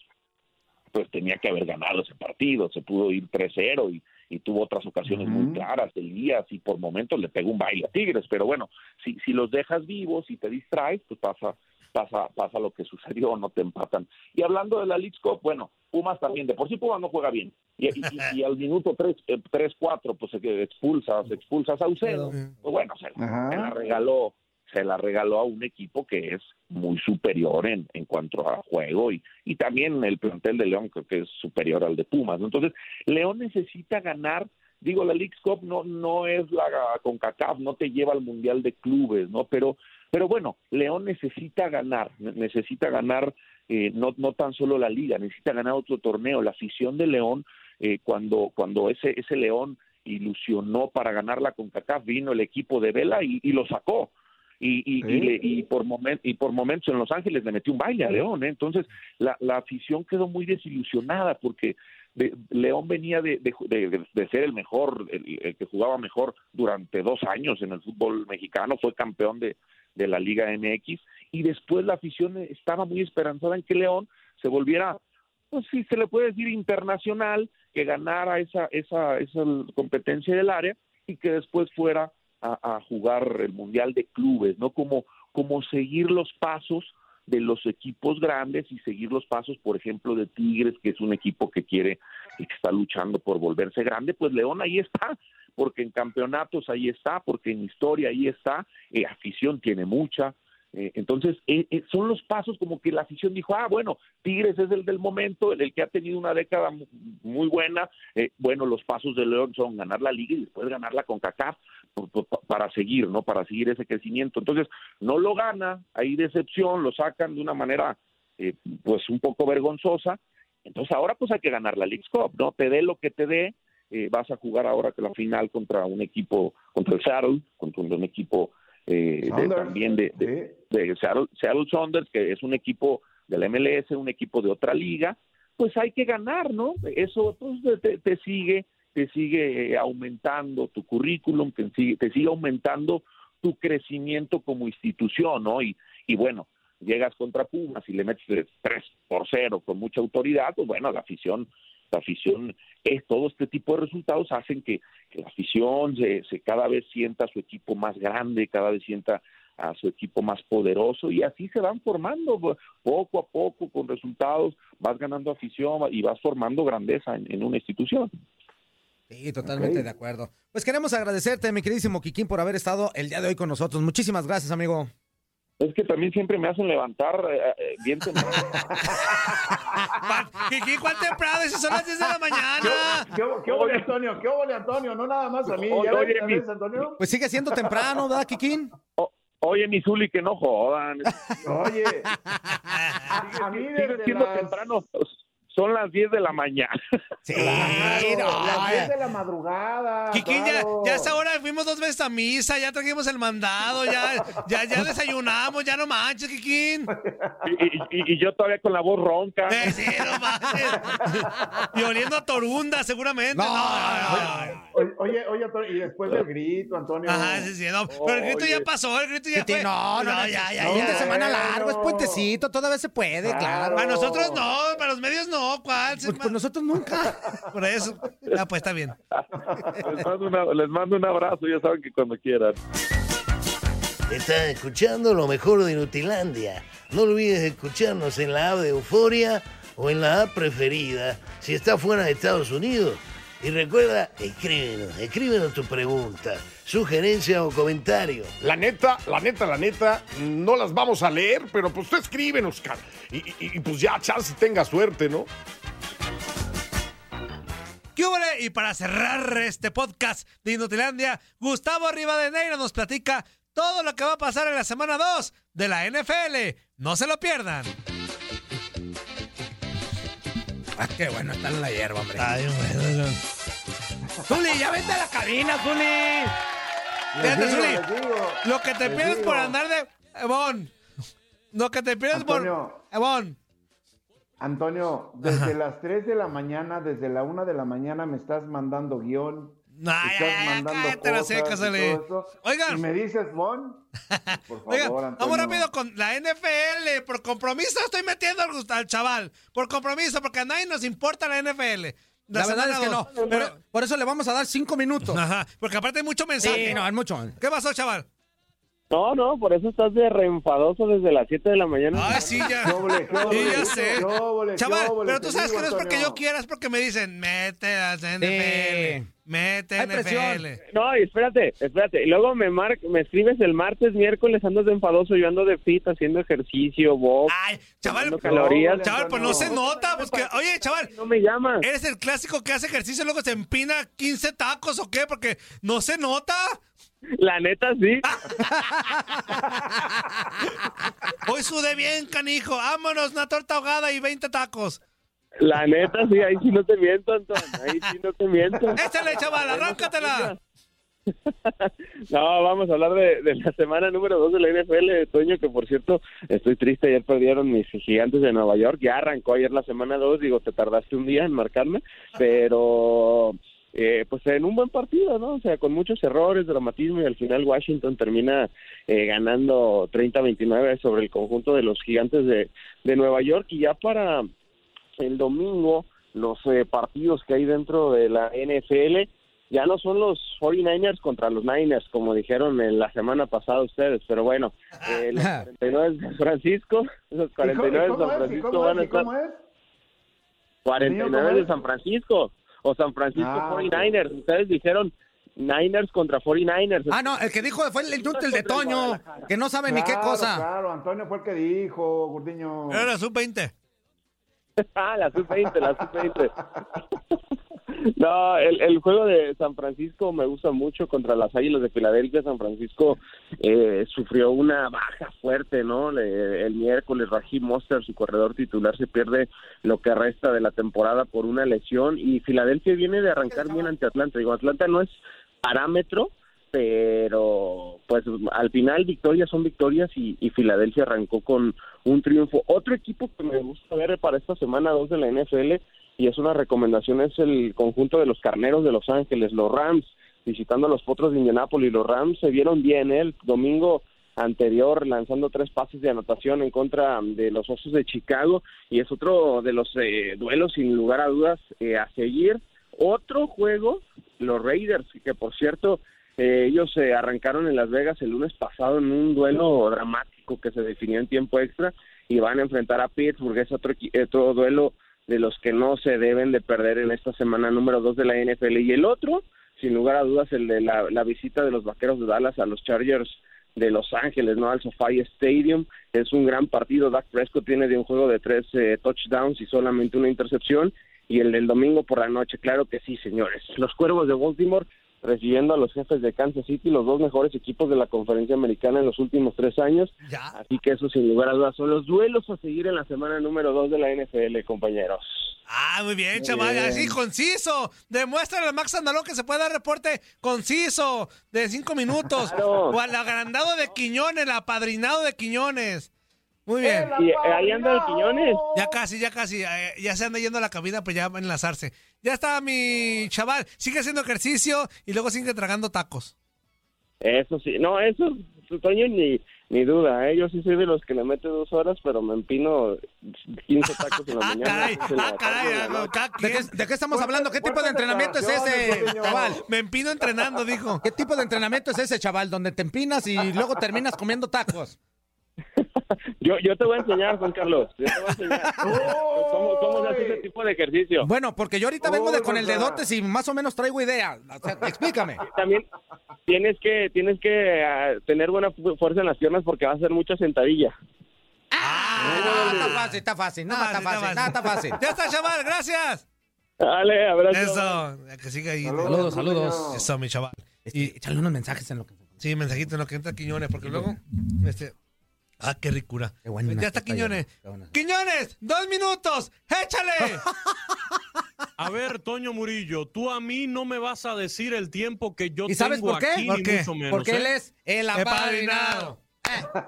Speaker 8: pues tenía que haber ganado ese partido, se pudo ir 3-0 y, y tuvo otras ocasiones muy claras, Elías, y por momentos le pegó un baile a Tigres, pero bueno, si, si los dejas vivos y te distraes, pues pasa, pasa, pasa lo que sucedió, no te empatan. Y hablando de la League Cup, bueno, Pumas también, de por sí Pumas no juega bien, y, y- y- y al minuto 3-4, pues se expulsas, expulsas a Saucedo, pues bueno, se, la regaló se la regaló a un equipo que es muy superior en, en cuanto a juego y, y también el plantel de León creo que es superior al de Pumas. ¿no? Entonces, León necesita ganar, digo, la League Cup no, no es la CONCACAF, no te lleva al Mundial de Clubes, ¿no? Pero, pero bueno, León necesita ganar, ne- necesita ganar eh, no, no tan solo la liga, necesita ganar otro torneo. La afición de León, eh, cuando, cuando ese, ese León ilusionó para ganar la CONCACAF, vino el equipo de Vela y, y lo sacó y, y, y, le- y por momen- y por momentos en Los Ángeles le metió un baile a León, ¿eh? entonces la, la afición quedó muy desilusionada porque de- León venía de, de, de- de ser el mejor, el, el que jugaba mejor durante dos años en el fútbol mexicano, fue campeón de, de la Liga MX y después la afición estaba muy esperanzada en que León se volviera, pues sí, se le puede decir internacional, que ganara esa, esa, esa competencia del área y que después fuera a, a jugar el Mundial de Clubes, ¿no? Como, como seguir los pasos de los equipos grandes y seguir los pasos, por ejemplo, de Tigres, que es un equipo que quiere y que está luchando por volverse grande, pues León ahí está, porque en campeonatos ahí está, porque en historia ahí está, eh, afición tiene mucha, eh, entonces, eh, eh, son los pasos como que la afición dijo, ah, bueno, Tigres es el del momento, el, el que ha tenido una década mu- muy buena. bueno, los pasos de León son ganar la liga y después ganar la CONCACAF para seguir, ¿no? Para seguir ese crecimiento. Entonces, no lo gana, hay decepción, lo sacan de una manera, pues, un poco vergonzosa. Entonces, ahora pues hay que ganar la League Cup, ¿no? Te dé lo que te dé, eh, vas a jugar ahora que la final contra un equipo, contra el Seattle, contra un equipo eh, de- también de, de- de Seattle, Seattle Sounders, que es un equipo del MLS, un equipo de otra liga, pues hay que ganar, ¿no? Eso pues, te, te sigue, te sigue eh, aumentando tu currículum, te sigue, te sigue aumentando tu crecimiento como institución, ¿no? Y, y bueno, llegas contra Pumas y le metes 3 por 0 con mucha autoridad, pues bueno, la afición, la afición, es, todo este tipo de resultados hacen que, que la afición se, se cada vez sienta a su equipo más grande, cada vez sienta a su equipo más poderoso y así se van formando po- poco a poco con resultados, vas ganando afición y vas formando grandeza en, en una institución.
Speaker 2: Sí, totalmente de acuerdo. Pues queremos agradecerte, mi queridísimo Kikín, por haber estado el día de hoy con nosotros. Muchísimas gracias, amigo.
Speaker 8: Es que también siempre me hacen levantar eh, eh, bien temprano.
Speaker 1: Kiki, ¿cuál temprano? Si son las 10 de la mañana.
Speaker 3: ¿Qué, qué Antonio? ¿Qué ole, Antonio? No nada más a mí.
Speaker 8: Oye,
Speaker 3: ¿Ya ves,
Speaker 8: oye, mi-
Speaker 3: Antonio?
Speaker 2: Pues sigue siendo temprano, ¿verdad, Kikín?
Speaker 8: Oye, mi Zuli, que no jodan.
Speaker 3: Oye, a, a mí
Speaker 8: Sigue
Speaker 3: desde
Speaker 8: siendo
Speaker 3: las,
Speaker 8: temprano. Son las 10 de la mañana.
Speaker 2: Sí,
Speaker 3: claro, las
Speaker 2: no,
Speaker 3: 10 de la madrugada.
Speaker 1: Kiki, ya,
Speaker 3: claro.
Speaker 1: ya hasta ahora fuimos dos veces a misa, ya trajimos el mandado, ya, ya, ya desayunamos, ya no manches, Kikín.
Speaker 8: Y, y- y yo todavía con la voz ronca.
Speaker 1: Eh, sí, no manches. Y oliendo a torunda, seguramente. No, no, no, no.
Speaker 3: Oye, Oye, oye, y después del grito, Antonio.
Speaker 1: Ajá, sí, sí, no. Pero el grito ya pasó, el grito ya
Speaker 2: Kikín,
Speaker 1: fue.
Speaker 2: no, no, no,
Speaker 1: ya, ya,
Speaker 2: Fin de
Speaker 1: ya.
Speaker 2: semana largo, es puentecito, todavía se puede, claro.
Speaker 1: Para nosotros no, para los medios no, ¿cuál?
Speaker 2: Pues, pues nosotros nunca.
Speaker 1: Por eso. Ah, pues está bien.
Speaker 8: Les mando, una- les mando un abrazo, ya saben que cuando quieran.
Speaker 5: Estás escuchando lo mejor de Inutilandia. No olvides escucharnos en la app de Euforia o en la app preferida si estás fuera de Estados Unidos. Y recuerda, escríbenos, escríbenos tu pregunta, sugerencia o comentario.
Speaker 6: La neta, la neta, la neta, no las vamos a leer, pero pues tú escríbenos, cara. Y, y- y, pues ya, chance tenga suerte, ¿no?
Speaker 1: ¿Qué hubo? Y para cerrar este podcast de Inutilandia, Gustavo Rivadeneira nos platica todo lo que va a pasar en la semana 2 de la NFL. No se lo pierdan.
Speaker 2: Ah, qué bueno está en la hierba, hombre.
Speaker 1: Ay, bueno.
Speaker 2: Zuli, ya vete a la cabina, Zuli.
Speaker 1: Fíjate, Zuli, lo que te pierdes por andar de... Ebon. Lo que te pierdes
Speaker 3: Antonio.
Speaker 1: por... Ebon.
Speaker 3: Antonio, desde las 3 de la mañana, desde la 1 de la mañana me estás mandando guion.
Speaker 1: Ay,
Speaker 3: estás mandando
Speaker 1: cállate la
Speaker 3: cosas
Speaker 1: seca,
Speaker 3: eso,
Speaker 1: Oigan.
Speaker 3: Y me dices, Bon, por favor,
Speaker 1: Oigan,
Speaker 3: Antonio.
Speaker 1: vamos rápido con la NFL. Por compromiso estoy metiendo al, al chaval. Por compromiso, porque a nadie nos importa la NFL.
Speaker 2: La, verdad es que no. Pero, por eso le vamos a dar cinco minutos.
Speaker 1: Ajá, porque aparte hay mucho mensaje.
Speaker 2: Sí, no, es mucho.
Speaker 1: ¿Qué pasó, chaval?
Speaker 9: No, no, por eso estás de reenfadoso desde las 7 de la mañana.
Speaker 1: Ay, sí, ya.
Speaker 3: ¿Qué óvole, qué
Speaker 1: Sí, ya sé. Chaval, pero tú sabes que no es porque yo quiera, es porque me dicen, mete a NFL. Mete
Speaker 2: Hay presión.
Speaker 1: NFL.
Speaker 9: No, y espérate, espérate. Y luego me mar me escribes el martes, miércoles, andas de enfadoso, yo ando de fit haciendo ejercicio, box,
Speaker 1: Ay, chaval,
Speaker 9: calorías.
Speaker 1: chaval, pues no se nota. Pues que, oye, chaval,
Speaker 9: No me llamas.
Speaker 1: ¿eres el clásico que hace ejercicio y luego se empina 15 tacos o qué? Porque no se nota.
Speaker 9: La neta, sí.
Speaker 1: Hoy sudé bien, canijo. Vámonos, una torta ahogada y 20 tacos.
Speaker 9: La neta, sí, ahí sí no te miento, Anton. Ahí sí no te miento.
Speaker 1: Échale, chaval, arráncatela.
Speaker 9: No, vamos a hablar de, de la semana número 2 de la NFL, Toño, que por cierto, estoy triste, ayer perdieron mis gigantes de Nueva York, ya arrancó ayer la semana 2, digo, te tardaste un día en marcarme, pero eh, pues en un buen partido, ¿no? O sea, con muchos errores, dramatismo, y al final Washington termina eh, ganando 30-29 sobre el conjunto de los gigantes de, de Nueva York, y ya para el domingo, los eh, partidos que hay dentro de la NFL, ya no son los 49ers contra los Niners, como dijeron en la semana pasada ustedes, pero bueno, eh, los 49 de San Francisco, los
Speaker 3: ¿Y cómo-
Speaker 9: 49 de San Francisco van a estar
Speaker 3: cómo es?
Speaker 9: 49
Speaker 3: ¿cómo
Speaker 9: de? San Francisco o San Francisco
Speaker 3: Ah,
Speaker 9: 49ers, ustedes dijeron Niners contra 49ers.
Speaker 2: Ah, no, el que dijo fue el inútil de Toño, que no sabe ni qué
Speaker 3: Claro,
Speaker 2: cosa.
Speaker 3: Claro, Antonio fue el que dijo, Gordiño.
Speaker 1: Era la sub-20.
Speaker 9: Ah, la sub-20, la sub-20. No, el, el juego de San Francisco me gusta mucho contra las Águilas de Filadelfia. San Francisco eh, sufrió una baja fuerte, ¿no? El miércoles Raheem Monster, su corredor titular, se pierde lo que resta de la temporada por una lesión y Filadelfia viene de arrancar bien ante Atlanta. Digo, Atlanta no es parámetro, pero pues al final victorias son victorias y, y Filadelfia arrancó con un triunfo. Otro equipo que me gusta ver para esta semana 2 de la NFL y es una recomendación es el conjunto de los Carneros de Los Ángeles, los Rams, visitando a los Potros de Indianápolis. Los Rams se vieron bien ¿eh? el domingo anterior lanzando tres pases de anotación en contra de los Osos de Chicago y es otro de los eh, duelos sin lugar a dudas eh, a seguir. Otro juego, los Raiders, que por cierto eh, ellos se arrancaron en Las Vegas el lunes pasado en un duelo dramático que se definió en tiempo extra y van a enfrentar a Pittsburgh. Es otro, otro duelo de los que no se deben de perder en esta semana número 2 de la NFL. Y el otro, sin lugar a dudas, el de la, visita de los Vaqueros de Dallas a los Chargers de Los Ángeles, ¿no? Al SoFi Stadium. Es un gran partido. Dak Prescott tiene de un juego de tres eh, touchdowns y solamente una intercepción. Y el del domingo por la noche, claro que sí, señores. Los Cuervos de Baltimore recibiendo a los jefes de Kansas City, los dos mejores equipos de la conferencia americana en los últimos tres años.
Speaker 1: Ya.
Speaker 9: Así que eso sin lugar a dudas son los duelos a seguir en la semana número dos de la NFL, compañeros.
Speaker 1: Ah, muy bien, chaval.
Speaker 9: bien.
Speaker 1: Así, conciso. Demuéstrale a Max Andalón que se puede dar reporte conciso de cinco minutos.
Speaker 9: Claro.
Speaker 1: O al agrandado de Quiñones, el apadrinado de Quiñones. Muy bien.
Speaker 9: Y eh, ahí anda el Quiñones.
Speaker 1: Ya casi, ya casi. eh, ya se anda yendo a la cabina, pues ya va a enlazarse. Ya está mi chaval. Sigue haciendo ejercicio y luego sigue tragando tacos.
Speaker 9: Eso sí, no, eso Toño, ni, ni duda, ¿eh? Yo sí soy de los que le mete dos horas, pero me empino 15 tacos en la
Speaker 1: Ah,
Speaker 9: mañana.
Speaker 1: caray,
Speaker 9: 15 en la
Speaker 1: ah, caray,
Speaker 9: tarde, en la
Speaker 1: ah,
Speaker 2: ¿De qué, de qué estamos hablando? ¿Qué tipo de entrenamiento es ese, chaval?
Speaker 1: Me empino entrenando, dijo.
Speaker 2: ¿Qué tipo de entrenamiento es ese, chaval? Donde te empinas y luego terminas comiendo tacos.
Speaker 9: Yo, yo te voy a enseñar, Juan Carlos. Yo te voy a enseñar. ¿Cómo, cómo se hace ese tipo de ejercicio?
Speaker 2: Bueno, porque yo ahorita vengo de con el
Speaker 3: Rafa.
Speaker 2: dedotes y más o menos traigo idea. O sea, explícame.
Speaker 9: También tienes que tienes que ah, tener buena fu- fuerza en las piernas porque va a ser mucha sentadilla.
Speaker 2: Ah, no, está fácil, está fácil. No, está fácil, no, está fácil.
Speaker 1: Ya está, chaval, gracias.
Speaker 9: Dale, abrazo.
Speaker 1: Eso, que siga ahí.
Speaker 2: Saludos, saludos.
Speaker 1: Eso, mi chaval.
Speaker 2: Y échale unos mensajes en lo que...
Speaker 1: Sí, mensajito en lo que entra Quiñones, porque luego, este... Ah, qué ricura.
Speaker 2: Qué buena
Speaker 1: ya está Quiñones.
Speaker 2: buena.
Speaker 1: Quiñones, dos minutos, échale.
Speaker 10: A ver, Toño Murillo, tú a mí no me vas a decir el tiempo que yo
Speaker 2: ¿Y sabes
Speaker 10: tengo
Speaker 2: por qué?
Speaker 10: aquí,
Speaker 1: ¿Por qué?
Speaker 10: menos.
Speaker 2: Porque
Speaker 10: ¿eh?
Speaker 2: él es el apadrinado.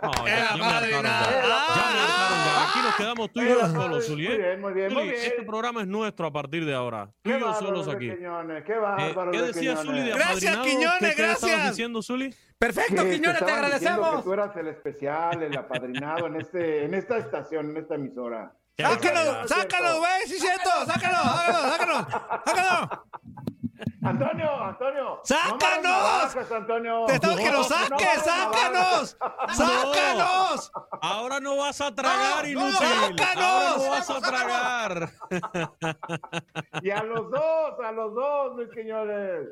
Speaker 10: No, ya-
Speaker 1: El
Speaker 10: ya me hartaron ya.
Speaker 1: apadrinado.
Speaker 10: Ya me
Speaker 1: Ah,
Speaker 10: hartaron. Aquí nos quedamos tú y yo solos, Zuli.
Speaker 3: Muy bien, muy bien, muy
Speaker 10: Zuli,
Speaker 3: bien.
Speaker 10: Este programa es nuestro a partir de ahora. Tú y
Speaker 3: Qué
Speaker 10: yo solos aquí.
Speaker 3: Quiñones, qué
Speaker 10: Eh, ¿Qué
Speaker 3: de
Speaker 10: decía Zuli de.
Speaker 1: Gracias,
Speaker 10: apadrinado?
Speaker 1: Quiñones,
Speaker 10: ¿Qué, qué estabas
Speaker 1: gracias.
Speaker 10: diciendo, Zuli?
Speaker 2: Perfecto,
Speaker 3: Que
Speaker 2: Quiñones, te
Speaker 3: diciendo
Speaker 2: agradecemos.
Speaker 3: Que tú eras el especial, el apadrinado en, este, en esta estación, en esta emisora.
Speaker 1: Sácalo, sácalo, güey, sí, cierto. Sácalo, sácalo, sácalo, sácalo.
Speaker 3: Antonio, Antonio.
Speaker 1: ¡Sácanos!
Speaker 3: No Antonio.
Speaker 1: Te estamos que lo
Speaker 3: No,
Speaker 1: saques, sácanos. ¡Sácanos!
Speaker 10: Ahora no vas a tragar,
Speaker 1: No,
Speaker 10: inútil.
Speaker 1: sácanos.
Speaker 10: Ahora no vas a tragar.
Speaker 3: Y a los dos, a los dos, mis señores.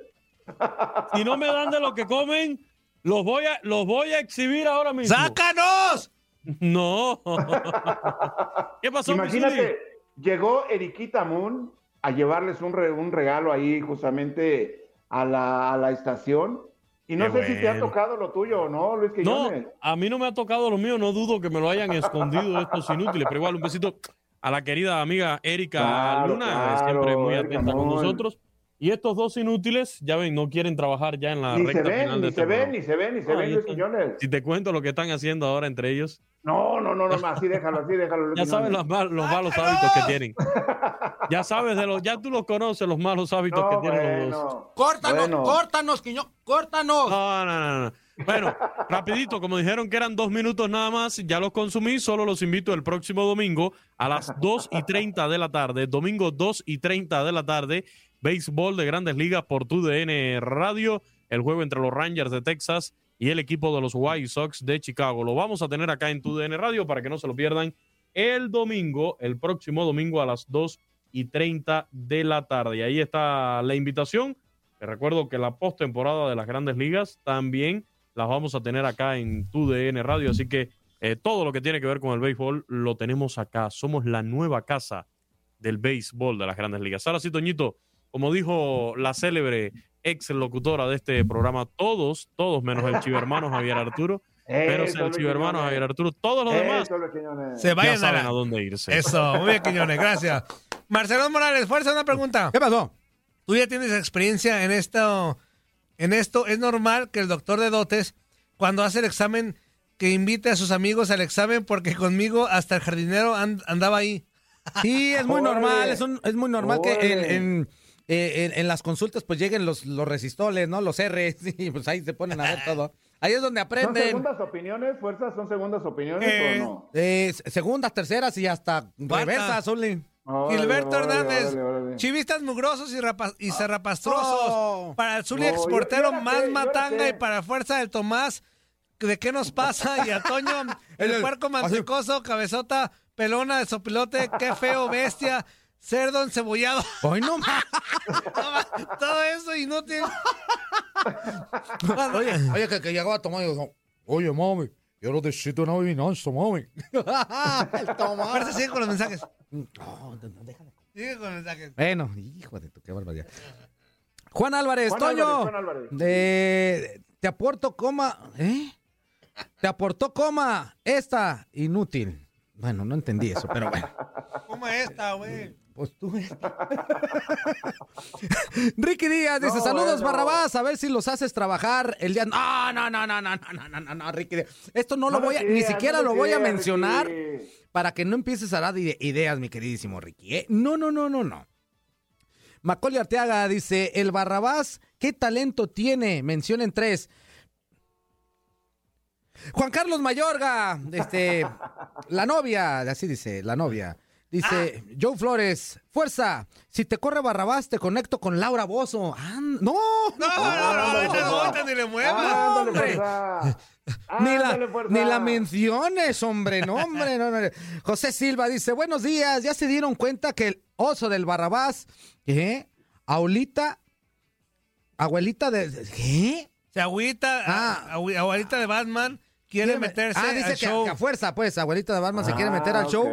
Speaker 10: Si no me dan de lo que comen, los voy a, los voy a exhibir ahora mismo.
Speaker 1: ¡Sácanos!
Speaker 10: No. ¿Qué pasó?
Speaker 3: Imagínate, llegó Eriquita Moon a llevarles un, re- un regalo ahí justamente a la, a la estación. Y no
Speaker 10: Qué
Speaker 3: sé si te ha tocado lo tuyo o no, Luis
Speaker 10: No, a mí no me ha tocado lo mío, no dudo que me lo hayan escondido estos inútiles, pero igual un besito a la querida amiga Erika
Speaker 3: Claro,
Speaker 10: Luna,
Speaker 3: claro,
Speaker 10: siempre muy
Speaker 3: Erika
Speaker 10: atenta con nosotros. Y estos dos inútiles, ya ven, no quieren trabajar ya en la
Speaker 3: Ni se
Speaker 10: recta
Speaker 3: ven,
Speaker 10: final de
Speaker 3: ni
Speaker 10: este
Speaker 3: se ven, ni se ven, ni se
Speaker 10: No,
Speaker 3: ven, Luis
Speaker 10: está.
Speaker 3: Quiñones.
Speaker 10: Si te cuento lo que están haciendo ahora entre ellos,
Speaker 3: No, no, no, no, así déjalo, así déjalo. Luis
Speaker 10: ya sabes
Speaker 3: Quiñones.
Speaker 10: los, mal- los malos hábitos que tienen. Ya sabes de los, ya tú los conoces, los malos hábitos
Speaker 3: No,
Speaker 10: que tienen los dos.
Speaker 2: Córtanos,
Speaker 3: Bueno.
Speaker 2: córtanos, Quiñón, córtanos.
Speaker 10: No, no, no, no. Bueno, rapidito, como dijeron que eran dos minutos nada más, ya los consumí, solo los invito el próximo domingo a las 2 y 30 de la tarde, domingo 2 y 30 de la tarde, béisbol de grandes ligas por TUDN Radio, el juego entre los Rangers de Texas y el equipo de los White Sox de Chicago. Lo vamos a tener acá en TUDN Radio para que no se lo pierdan el domingo, el próximo domingo a las 2 y 30 de la tarde. Y ahí está la invitación. Te recuerdo que la postemporada de las grandes ligas también las vamos a tener acá en TUDN Radio, así que eh, todo lo que tiene que ver con el béisbol lo tenemos acá. Somos la nueva casa del béisbol de las grandes ligas. Ahora sí, Toñito, como dijo la célebre ex locutora de este programa, todos, todos menos el chivermano Javier Arturo, pero el chivermano. Javier Arturo, todos los demás.
Speaker 1: Se
Speaker 10: ya
Speaker 1: vayan a
Speaker 10: saben
Speaker 1: la...
Speaker 10: a dónde irse.
Speaker 1: Eso, muy bien, Quiñones, gracias. Marcelo Morales, fuerza una pregunta.
Speaker 2: ¿Qué pasó?
Speaker 1: Tú ya tienes experiencia en esto. En esto es normal que el doctor de dotes, cuando hace el examen, que invite a sus amigos al examen, porque conmigo hasta el jardinero and- andaba ahí.
Speaker 2: Sí, es muy normal, es, un- es muy normal que en, eh, en- en las consultas pues lleguen los, los resistoles, ¿no? Los R, y pues ahí se ponen a ver todo. Ahí es donde
Speaker 3: ¿Son
Speaker 2: aprenden.
Speaker 3: segundas opiniones, fuerzas? ¿Son segundas opiniones
Speaker 1: Eh,
Speaker 3: o no?
Speaker 2: Eh, segundas, terceras y hasta reversas, Uli.
Speaker 3: Órale,
Speaker 1: Gilberto
Speaker 3: órale,
Speaker 1: Hernández,
Speaker 3: órale,
Speaker 1: chivistas mugrosos y, rapa- y cerrapastrosos.
Speaker 2: Oh.
Speaker 1: Para el Zuli
Speaker 3: No,
Speaker 1: exportero
Speaker 3: yo-
Speaker 1: más
Speaker 3: sé,
Speaker 1: matanga y para Fuerza del Tomás, ¿de qué nos pasa? Y a Toño, el,
Speaker 2: El-
Speaker 1: puerco mantecoso, cabezota, pelona de sopilote, qué feo, bestia, cerdo encebollado.
Speaker 2: Hoy no más.
Speaker 1: Todo eso inútil.
Speaker 2: Oye, oye, que, que llegó a tomar y dijo, oye, mami, yo necesito una adivinanza, mami. El.
Speaker 1: Fuerza, sigue con los mensajes.
Speaker 2: No, no, no, déjame.
Speaker 1: Sigue con los mensajes.
Speaker 2: Bueno, hijo de tu, qué barbaridad. Juan Álvarez,
Speaker 3: Juan
Speaker 2: Toño.
Speaker 3: Álvarez, Juan Álvarez.
Speaker 2: de- te aporto coma. ¿Eh? Te aportó coma esta inútil. Bueno, no entendí eso, pero bueno.
Speaker 1: ¿Cómo es esta, güey?
Speaker 2: Pues tú. Ricky Díaz dice:
Speaker 3: No,
Speaker 2: Saludos,
Speaker 3: bueno.
Speaker 2: Barrabás. A ver si los haces trabajar el día. No, no, no, no, no, no, no, no, no, no, Ricky Díaz. Esto no, lo
Speaker 3: me
Speaker 2: voy a. Ni siquiera
Speaker 3: no
Speaker 2: lo voy a mencionar
Speaker 3: Ricky.
Speaker 2: para que no empieces a dar ide- ideas, mi queridísimo Ricky. ¿eh? No, no, no, no, no. Macaulay Arteaga dice: El Barrabás, ¿qué talento tiene? Mencionen tres. Juan Carlos Mayorga, este, la novia, así dice, la novia. Dice, Joe Flores, fuerza, si te corre Barrabás, te conecto con Laura Bozo. Ah, no,
Speaker 1: No, no, no, no, ahorita no, ahorita ni le muevas.
Speaker 2: Hombre. Ni la, ni la menciones, hombre, no, hombre, no, no. José Silva dice, buenos días, ya se dieron cuenta que el oso del Barrabás, ¿qué? Aulita, abuelita de, ¿qué?
Speaker 1: Se agüita,
Speaker 2: Ah.
Speaker 1: abuelita de Batman quiere
Speaker 2: Quiere me-
Speaker 1: meterse
Speaker 2: Ah, dice
Speaker 1: al
Speaker 2: que,
Speaker 1: show.
Speaker 2: que a fuerza, pues, abuelita de Batman se quiere
Speaker 3: Ah,
Speaker 2: meter al show.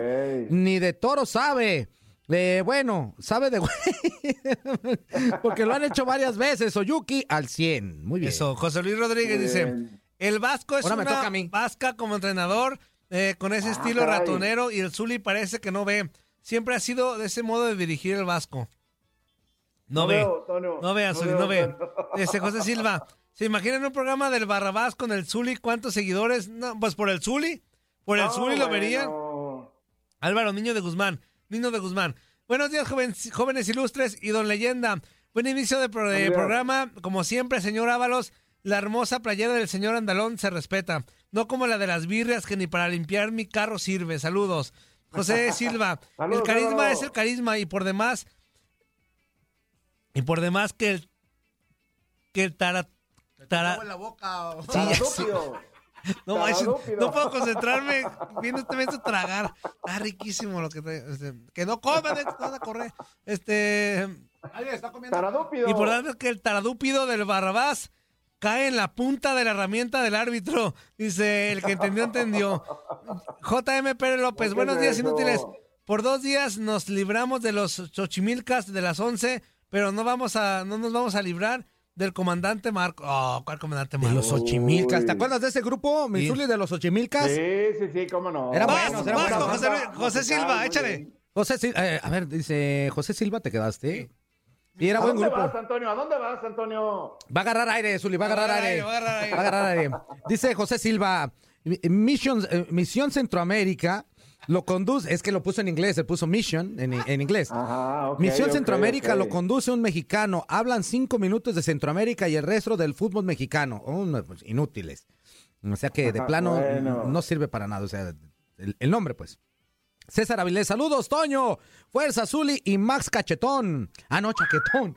Speaker 2: Ni de toro sabe. Eh, bueno, sabe de güey. Porque lo han hecho varias veces. Oyuki al 100. Muy bien.
Speaker 1: Eso, José Luis Rodríguez dice, el Vasco es
Speaker 2: Ahora me
Speaker 1: una
Speaker 2: toca a mí.
Speaker 1: vasca como entrenador, eh, con ese
Speaker 3: Ah,
Speaker 1: estilo
Speaker 3: caray.
Speaker 1: ratonero, y el Zuli parece que no ve. Siempre ha sido de ese modo de dirigir el Vasco. No, ve.
Speaker 3: veo.
Speaker 1: No ve, Zuli,
Speaker 3: veo,
Speaker 1: no ve. Este, José Silva, ¿se imaginan un programa del Barrabás con el Zuli? ¿Cuántos seguidores? No, pues por el Zuli. Por el
Speaker 3: No,
Speaker 1: Zuli lo
Speaker 3: bueno.
Speaker 1: verían. Álvaro, niño de Guzmán. Niño de Guzmán. Buenos días, joven- jóvenes ilustres y don Leyenda. Buen inicio de, pro- programa. Como siempre, señor Ábalos, la hermosa playera del señor Andalón se respeta. No como la de las birrias que ni para limpiar mi carro sirve. Saludos. José Silva. el carisma es el carisma y por demás. Y por demás que el. Que el tara. tara-
Speaker 2: la boca.
Speaker 1: Sí. No, no puedo concentrarme viendo este momento tragar. Está riquísimo lo que te, este, que no coman, eh, van a correr. Este
Speaker 2: Alguien está comiendo.
Speaker 3: Taradúpido.
Speaker 1: y por tanto que el taradúpido del Barrabás cae en la punta de la herramienta del árbitro. Dice, el que entendió, entendió. JM Pérez López,
Speaker 3: ¿Qué
Speaker 1: buenos días
Speaker 3: eso?
Speaker 1: inútiles. Por dos días nos libramos de los Xochimilcas de las 11, pero no vamos a, no nos vamos a librar del comandante Marco. Oh, ¿cuál comandante
Speaker 2: De
Speaker 1: Marco?
Speaker 2: los Ochimilcas. ¿Te acuerdas de ese grupo, Mizuli, de los Ochimilcas?
Speaker 3: Sí, sí, sí, cómo no.
Speaker 2: Era bueno, era
Speaker 1: vas,
Speaker 2: bueno.
Speaker 1: José, Silva, échale.
Speaker 2: José Silva, eh, a ver, dice José Silva, ¿te quedaste? Y era
Speaker 3: ¿A
Speaker 2: buen
Speaker 3: dónde
Speaker 2: grupo.
Speaker 3: vas, Antonio? ¿A dónde vas, Antonio?
Speaker 2: Va a agarrar aire, Zuli, va a agarrar aire.
Speaker 1: va a agarrar aire.
Speaker 2: Va a agarrar aire. Dice José Silva, Mission, eh, Misión Centroamérica lo conduce, es que lo puso en inglés, él puso Mission en, en inglés.
Speaker 3: Ajá,
Speaker 2: Misión Centroamérica lo conduce un mexicano. Hablan cinco minutos de Centroamérica y el resto del fútbol mexicano. Oh, no, pues, inútiles. O sea que de plano
Speaker 3: Bueno.
Speaker 2: no sirve para nada. O sea, el, el nombre, pues. César Avilés, saludos, Toño. Fuerza, Zuli y Max Cachetón. Ah, no, Chaquetón.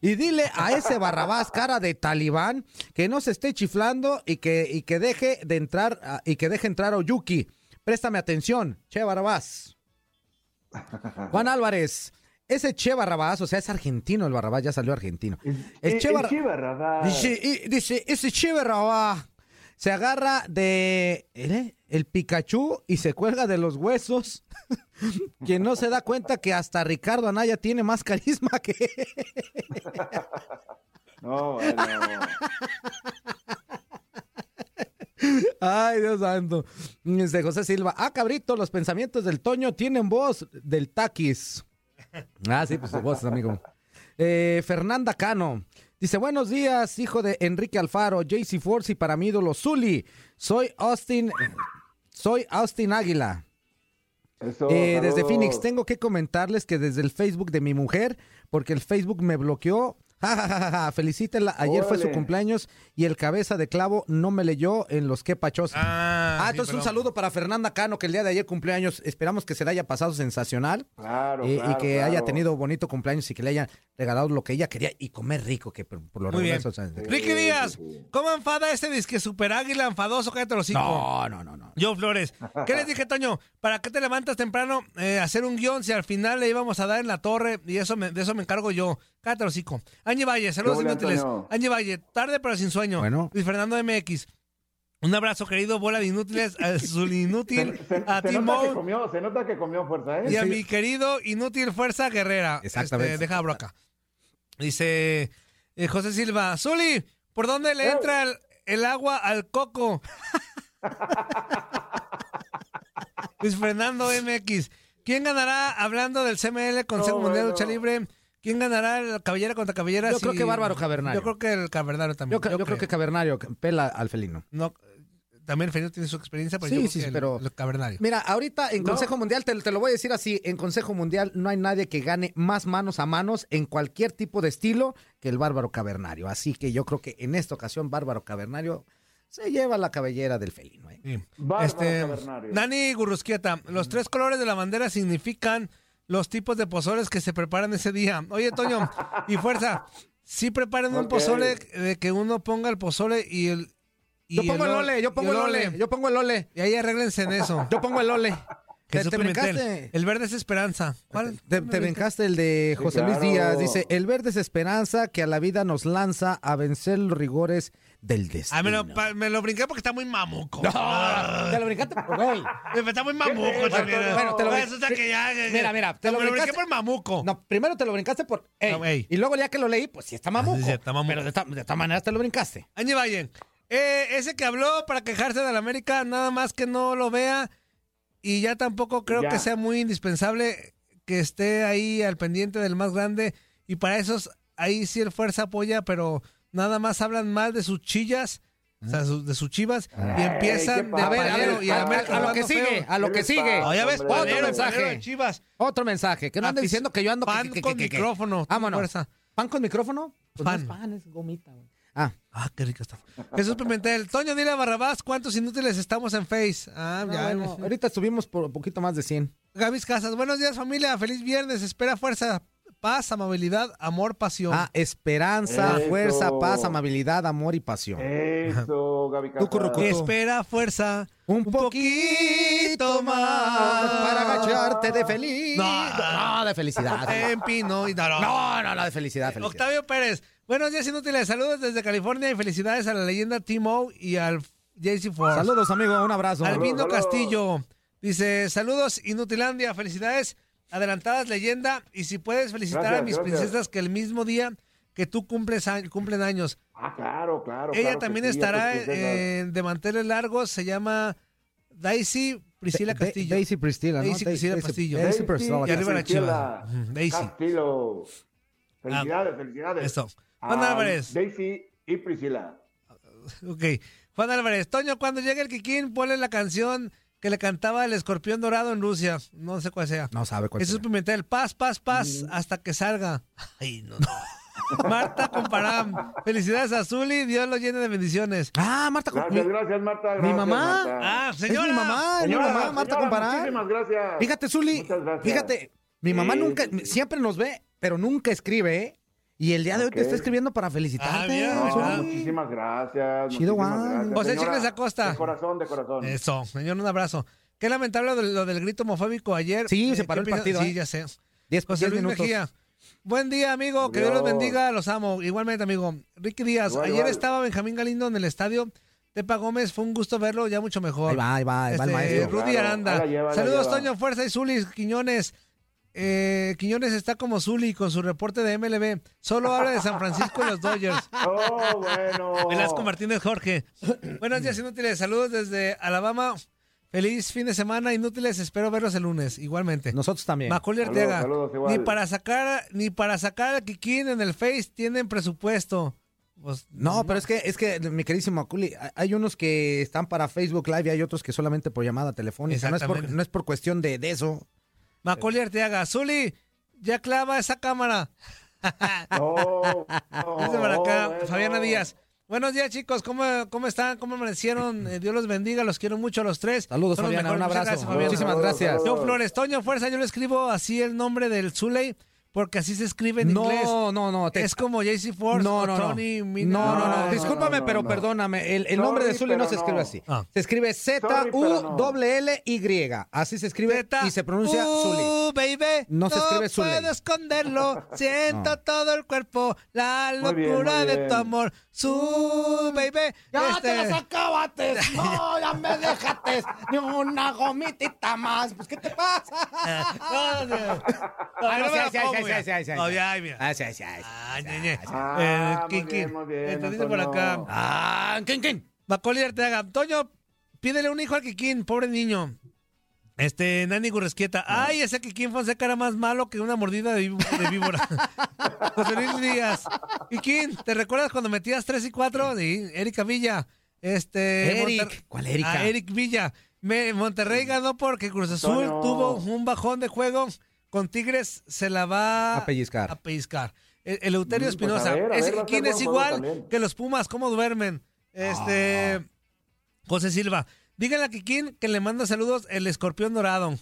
Speaker 2: Y dile a ese Barrabás, cara de talibán, que no se esté chiflando y que, y que deje de entrar, y que deje entrar a Oyuki. Préstame atención, Che Barrabás. Juan Álvarez, ese Che Barrabás, o sea, es argentino el Barrabás, ya salió argentino. El
Speaker 3: El
Speaker 2: Che Barra-
Speaker 3: Che Barrabás.
Speaker 2: Dice, ese Che Barrabás se agarra de ¿eh? el Pikachu y se cuelga de los huesos. Quien no se da cuenta que hasta Ricardo Anaya tiene más carisma que
Speaker 3: No, bueno.
Speaker 2: Ay, Dios santo. Dice José Silva. Ah, cabrito, los pensamientos del Toño tienen voz del taquis. Ah, sí, pues su voz, amigo. Eh, Fernanda Cano. Dice, buenos días, hijo de Enrique Alfaro, JC Force y para mi ídolo Zuli. Soy Austin, soy Austin Águila.
Speaker 3: Eso,
Speaker 2: Eh, desde. Phoenix, tengo que comentarles que desde el Facebook de mi mujer, porque el Facebook me bloqueó. Ja, ja, ja, ja, ja. Felicítenla. Ayer fue su cumpleaños y el cabeza de clavo no me leyó en los que pachos.
Speaker 1: Ah,
Speaker 2: Ah,
Speaker 1: sí,
Speaker 2: entonces un saludo para Fernanda Cano, que el día de ayer cumpleaños. Esperamos que se le haya pasado sensacional
Speaker 3: Claro,
Speaker 2: eh, y
Speaker 3: claro,
Speaker 2: que haya tenido bonito cumpleaños y que le hayan regalado lo que ella quería y comer rico, que por, por lo
Speaker 1: Muy
Speaker 2: regular
Speaker 1: bien.
Speaker 2: eso, o sea,
Speaker 1: Ricky Díaz, ¿cómo enfada este disque super águila enfadoso? Cállate los hocico.
Speaker 2: No, no, no, no.
Speaker 1: Yo, Flores. ¿Qué les dije, Toño? ¿Para qué te levantas temprano eh, a hacer un guion si al final le íbamos a dar en la torre y eso me- de eso me encargo yo? Cállate hocico. Angie Valle, saludos
Speaker 3: ¿Qué hubo,
Speaker 1: inútiles.
Speaker 3: Antonio?
Speaker 1: Angie Valle, tarde pero sin sueño.
Speaker 2: Bueno.
Speaker 1: Luis Fernando MX. Un abrazo, querido, bola de inútiles, a su inútil,
Speaker 3: Se, se-
Speaker 1: a
Speaker 3: se
Speaker 1: Tim
Speaker 3: nota que
Speaker 1: Moe
Speaker 3: comió, se nota que comió fuerza, ¿eh?
Speaker 1: y a mi querido inútil Fuerza Guerrera.
Speaker 2: Exactamente.
Speaker 1: Este, deja abro acá. Dice eh, José Silva, Zuli, ¿por dónde le entra el, el agua al coco? Luis Fernando MX. ¿Quién ganará hablando del CML Consejo
Speaker 3: No,
Speaker 1: Mundial de
Speaker 3: bueno.
Speaker 1: Lucha Libre? ¿Quién ganará el cabellera contra cabellera?
Speaker 2: Yo creo que Bárbaro Cavernario.
Speaker 1: Yo creo que el cavernario también.
Speaker 2: Yo, yo creo que Cavernario pela al felino.
Speaker 1: No, también el felino tiene su experiencia, pero
Speaker 2: Sí,
Speaker 1: yo creo
Speaker 2: sí,
Speaker 1: que el-
Speaker 2: pero-
Speaker 1: el cavernario.
Speaker 2: Mira, ahorita en
Speaker 3: No.
Speaker 2: Consejo Mundial, te, te lo voy a decir así, en Consejo Mundial no hay nadie que gane más manos a manos en cualquier tipo de estilo que el Bárbaro Cavernario. Así que yo creo que en esta ocasión Bárbaro Cavernario se lleva la cabellera del felino. ¿eh?
Speaker 3: Bárbaro
Speaker 1: Este,
Speaker 3: Cavernario.
Speaker 1: Nani Gurrusquieta, los tres colores de la bandera significan los tipos de pozoles que se preparan ese día. Oye, Toño, y fuerza, sí preparen un pozole de que uno ponga el pozole y el... y
Speaker 2: Yo pongo el
Speaker 1: ol-
Speaker 2: ole, yo
Speaker 1: y
Speaker 2: pongo el ole, yo pongo el ole.
Speaker 1: Y ahí arréglense en eso.
Speaker 2: Yo pongo el ole. ¿Te, te brincaste?
Speaker 1: El verde es esperanza. ¿Cuál?
Speaker 2: Te, te brincaste el de
Speaker 3: Sí,
Speaker 2: José Luis. Díaz. Dice, el verde es esperanza que a la vida nos lanza a vencer los rigores del destino.
Speaker 1: Ah, me lo, pa- me lo brinqué porque está muy mamuco.
Speaker 2: Te lo brincaste por güey.
Speaker 1: Está muy mamuco
Speaker 3: Bueno,
Speaker 1: también.
Speaker 2: bueno, te lo brin-
Speaker 1: Resulta que ya...
Speaker 2: Mira, mira, te
Speaker 1: me
Speaker 2: lo
Speaker 1: lo brinqué
Speaker 2: brincaste-
Speaker 1: por mamuco.
Speaker 2: No, primero te lo brincaste por ey,
Speaker 1: No, ey.
Speaker 2: Y luego ya que lo leí, pues sí está mamuco.
Speaker 1: sí, está mamuco.
Speaker 2: Pero de esta, de esta manera te lo brincaste.
Speaker 1: Añe Valle, eh, ese que habló para quejarse de la América, nada más que no lo vea y ya tampoco creo
Speaker 3: Ya.
Speaker 1: que sea muy indispensable que esté ahí al pendiente del más grande y para esos ahí sí el fuerza apoya, pero nada más hablan mal de sus chillas, o sea, su- de sus chivas y empiezan
Speaker 3: ¿qué
Speaker 1: de
Speaker 2: A ver, a ver, lo que sigue,
Speaker 1: feo.
Speaker 2: a lo
Speaker 3: ¿Qué
Speaker 2: que sigue.
Speaker 1: Oh, ya ves,
Speaker 3: hombre?
Speaker 1: palero,
Speaker 2: Otro mensaje.
Speaker 1: de chivas.
Speaker 2: Otro mensaje. Que no anden
Speaker 1: Afic-
Speaker 2: diciendo que yo ando...
Speaker 1: Pan
Speaker 2: que- que-
Speaker 1: con
Speaker 2: que- que-
Speaker 1: micrófono,
Speaker 2: Vámonos.
Speaker 1: fuerza.
Speaker 2: ¿Pan con micrófono? Pues
Speaker 1: Pan.
Speaker 2: no es pan, es gomita. güey. Ah,
Speaker 1: Ah, qué rico está. Jesús Pimentel, Toño, dile a Barrabás cuántos inútiles estamos en Face. Ah,
Speaker 2: no,
Speaker 1: ya.
Speaker 2: bueno, ahorita estuvimos por un poquito más de 100.
Speaker 1: Gavis Casas, buenos días familia, feliz viernes, espera fuerza, paz, amabilidad, amor, pasión.
Speaker 2: Ah, esperanza,
Speaker 3: Eso.
Speaker 2: fuerza, paz, amabilidad, amor y pasión.
Speaker 3: Eso, Gaby
Speaker 1: espera fuerza,
Speaker 2: Un poquito más para agacharte de feliz.
Speaker 1: No.
Speaker 2: no, de felicidad.
Speaker 1: en pino y no, no.
Speaker 2: No, no, no, de felicidad, felicidad.
Speaker 1: Octavio Pérez, buenos días inútiles, saludos desde California y felicidades a la leyenda Timo y al JC Force.
Speaker 2: Saludos, amigo, un abrazo.
Speaker 1: Albino. Castillo dice, saludos Inutilandia, felicidades, adelantadas leyenda y si puedes felicitar a mis
Speaker 3: gracias.
Speaker 1: princesas que el mismo día que tú cumples cumplen años.
Speaker 3: Ah, claro, claro.
Speaker 1: Ella
Speaker 3: claro
Speaker 1: también
Speaker 3: sí,
Speaker 1: estará eh, de manteles largos, se llama Daisy Priscila
Speaker 2: Da-
Speaker 1: Castillo.
Speaker 2: Daisy Priscila, ¿no?
Speaker 1: Daisy Priscila Castillo.
Speaker 2: Daisy Priscila.
Speaker 1: Y arriba la chiva. Daisy.
Speaker 3: Castillo. Felicidades, felicidades.
Speaker 1: Eso. Juan Álvarez.
Speaker 3: Daisy y Priscila.
Speaker 1: Ok. Juan Álvarez, Toño, cuando llegue el Kikín, ponle la canción que le cantaba el escorpión dorado en Rusia. No sé cuál sea.
Speaker 2: No sabe cuál
Speaker 1: Jesús
Speaker 2: sea.
Speaker 1: Pimentel, paz, paz,
Speaker 3: Mm.
Speaker 1: paz, hasta que salga. Ay, no, no. Marta Comparam, felicidades a Zuli, Dios lo llene de bendiciones.
Speaker 2: Ah, Marta. con-
Speaker 3: Gracias,
Speaker 2: mi,
Speaker 3: gracias, Marta.
Speaker 2: mi mamá.
Speaker 3: Marta.
Speaker 1: Ah,
Speaker 2: Es
Speaker 1: señora.
Speaker 2: mi mamá, es mi
Speaker 3: Señora,
Speaker 2: mamá, Marta Comparán.
Speaker 3: Muchísimas gracias.
Speaker 2: Fíjate, Zuli,
Speaker 3: Muchas gracias.
Speaker 2: fíjate, mi mamá
Speaker 3: Sí,
Speaker 2: nunca, siempre nos ve, pero nunca escribe, ¿eh? Y el día de hoy te está escribiendo para
Speaker 1: Ah,
Speaker 2: felicitarte. Zuli.
Speaker 1: Ah.
Speaker 3: muchísimas gracias.
Speaker 2: Chido,
Speaker 3: muchísimas
Speaker 1: José. Chicles Acosta.
Speaker 3: De corazón, de corazón.
Speaker 1: Eso, señor, un abrazo. Qué lamentable lo, del- lo del grito homofóbico ayer.
Speaker 2: Sí, se
Speaker 1: Eh,
Speaker 2: paró
Speaker 1: ¿qué
Speaker 2: el partido,
Speaker 1: Sí,
Speaker 2: ¿eh?
Speaker 1: ya sé.
Speaker 2: Diez-
Speaker 1: José
Speaker 2: diez
Speaker 1: Luis
Speaker 2: minutos.
Speaker 1: Mejía. Buen día, amigo. Que Dios los bendiga. Los amo. Igualmente, amigo. Ricky Díaz.
Speaker 3: Igual,
Speaker 1: ayer
Speaker 3: igual.
Speaker 1: estaba Benjamín Galindo en el estadio. Tepa Gómez, fue un gusto verlo, ya mucho mejor.
Speaker 2: Ahí va, ahí va, ahí va el
Speaker 1: Este,
Speaker 2: maestro.
Speaker 1: Rudy
Speaker 3: Claro,
Speaker 1: Aranda.
Speaker 3: lleva,
Speaker 1: Saludos. Toño Fuerza y Zuli Quiñones. Eh, Quiñones está como Zuli con su reporte de MLB. Solo habla de San Francisco y los Dodgers.
Speaker 3: Oh, bueno.
Speaker 1: Velasco Martínez Jorge. Buenos días, inútiles. Saludos desde Alabama. Feliz fin de semana, inútiles. Espero verlos el lunes, igualmente.
Speaker 2: Nosotros también.
Speaker 1: Macaulay
Speaker 3: Saludos,
Speaker 1: Arteaga.
Speaker 3: saludos, igual.
Speaker 1: ni para sacar, ni para sacar al Kikín en el Face tienen presupuesto. Pues,
Speaker 2: No, pero es que, es que, mi queridísimo Aculi, hay unos que están para Facebook Live y hay otros que solamente por llamada telefónica. No es por, no es por cuestión de, de eso.
Speaker 1: Macaulay Arteaga. Zuli, ya clava esa cámara.
Speaker 3: No, no,
Speaker 1: Dice acá,
Speaker 3: bueno.
Speaker 1: Fabiana Díaz. Buenos días, chicos. ¿Cómo, cómo están? ¿Cómo amanecieron? Eh, Dios los bendiga. Los quiero mucho a los tres.
Speaker 2: Saludos, Fabiana, un abrazo.
Speaker 1: gracias, Fabiana.
Speaker 2: Muchísimas gracias.
Speaker 1: Joe Flores, Toño Fuerza, yo le escribo así el nombre del Zuley porque así se escribe en
Speaker 2: No,
Speaker 1: inglés.
Speaker 2: no, no. te-
Speaker 1: Es como JC Force
Speaker 2: no,
Speaker 1: o
Speaker 2: no, no.
Speaker 1: Tony Mina.
Speaker 2: No, no, no.
Speaker 3: no,
Speaker 2: Discúlpame,
Speaker 3: no,
Speaker 2: pero
Speaker 3: no.
Speaker 2: perdóname. El, el
Speaker 3: Sorry,
Speaker 2: nombre de Zully no se escribe
Speaker 3: no.
Speaker 2: así.
Speaker 1: Ah.
Speaker 2: Se escribe
Speaker 3: no.
Speaker 2: Z-U-L-L-Y. Así se escribe
Speaker 1: Zeta,
Speaker 2: y se pronuncia
Speaker 1: uh,
Speaker 2: Zully.
Speaker 1: baby.
Speaker 2: No se escribe Zuley.
Speaker 1: puedo esconderlo. Siento
Speaker 2: No.
Speaker 1: todo el cuerpo. La
Speaker 3: Muy bien,
Speaker 1: locura de tu amor. Su, baby.
Speaker 2: Ya
Speaker 1: Este,
Speaker 2: te las acabaste. No, ya me dejaste. Ni una gomitita más. Pues, ¿qué te pasa?
Speaker 1: No, no, no. No,
Speaker 2: Ah,
Speaker 1: no
Speaker 2: no,
Speaker 1: me
Speaker 2: sí,
Speaker 1: la
Speaker 2: sí,
Speaker 1: pongo,
Speaker 2: sí,
Speaker 1: ya.
Speaker 2: sí, sí, sí,
Speaker 1: No,
Speaker 2: sí.
Speaker 1: ya, mira.
Speaker 2: Ah, sí, sí, sí.
Speaker 1: Ah, ñe, ñe.
Speaker 3: Ah, muy bien, muy bien,
Speaker 1: Te dice por
Speaker 3: Antonio.
Speaker 1: acá.
Speaker 2: Ah, ¿quién, quién?
Speaker 1: Macaulay Arteaga. Toño, pídele un hijo al Kikín, pobre niño. Este, Nani Gurresquieta. Ay, ese Kikín Fonseca era más malo que una mordida de, de víbora. José Luis Díaz. Kikín, ¿te recuerdas cuando metías 3 y 4? Sí, Erika Villa. Este.
Speaker 2: Eric.
Speaker 1: Monter-
Speaker 2: ¿Cuál Erika?
Speaker 1: Ah, Eric Villa. Me- Monterrey ganó porque Cruz Azul
Speaker 3: Antonio.
Speaker 1: tuvo un bajón de juego. Con Tigres se la va
Speaker 2: A pellizcar.
Speaker 1: A pellizcar. El- Eleuterio
Speaker 3: Mm, pues,
Speaker 1: Espinosa.
Speaker 3: ser
Speaker 1: es
Speaker 3: buen juego
Speaker 1: igual
Speaker 3: también.
Speaker 1: que los Pumas. ¿Cómo duermen? Este. José Silva, díganle a Kikín que le manda saludos el escorpión dorado.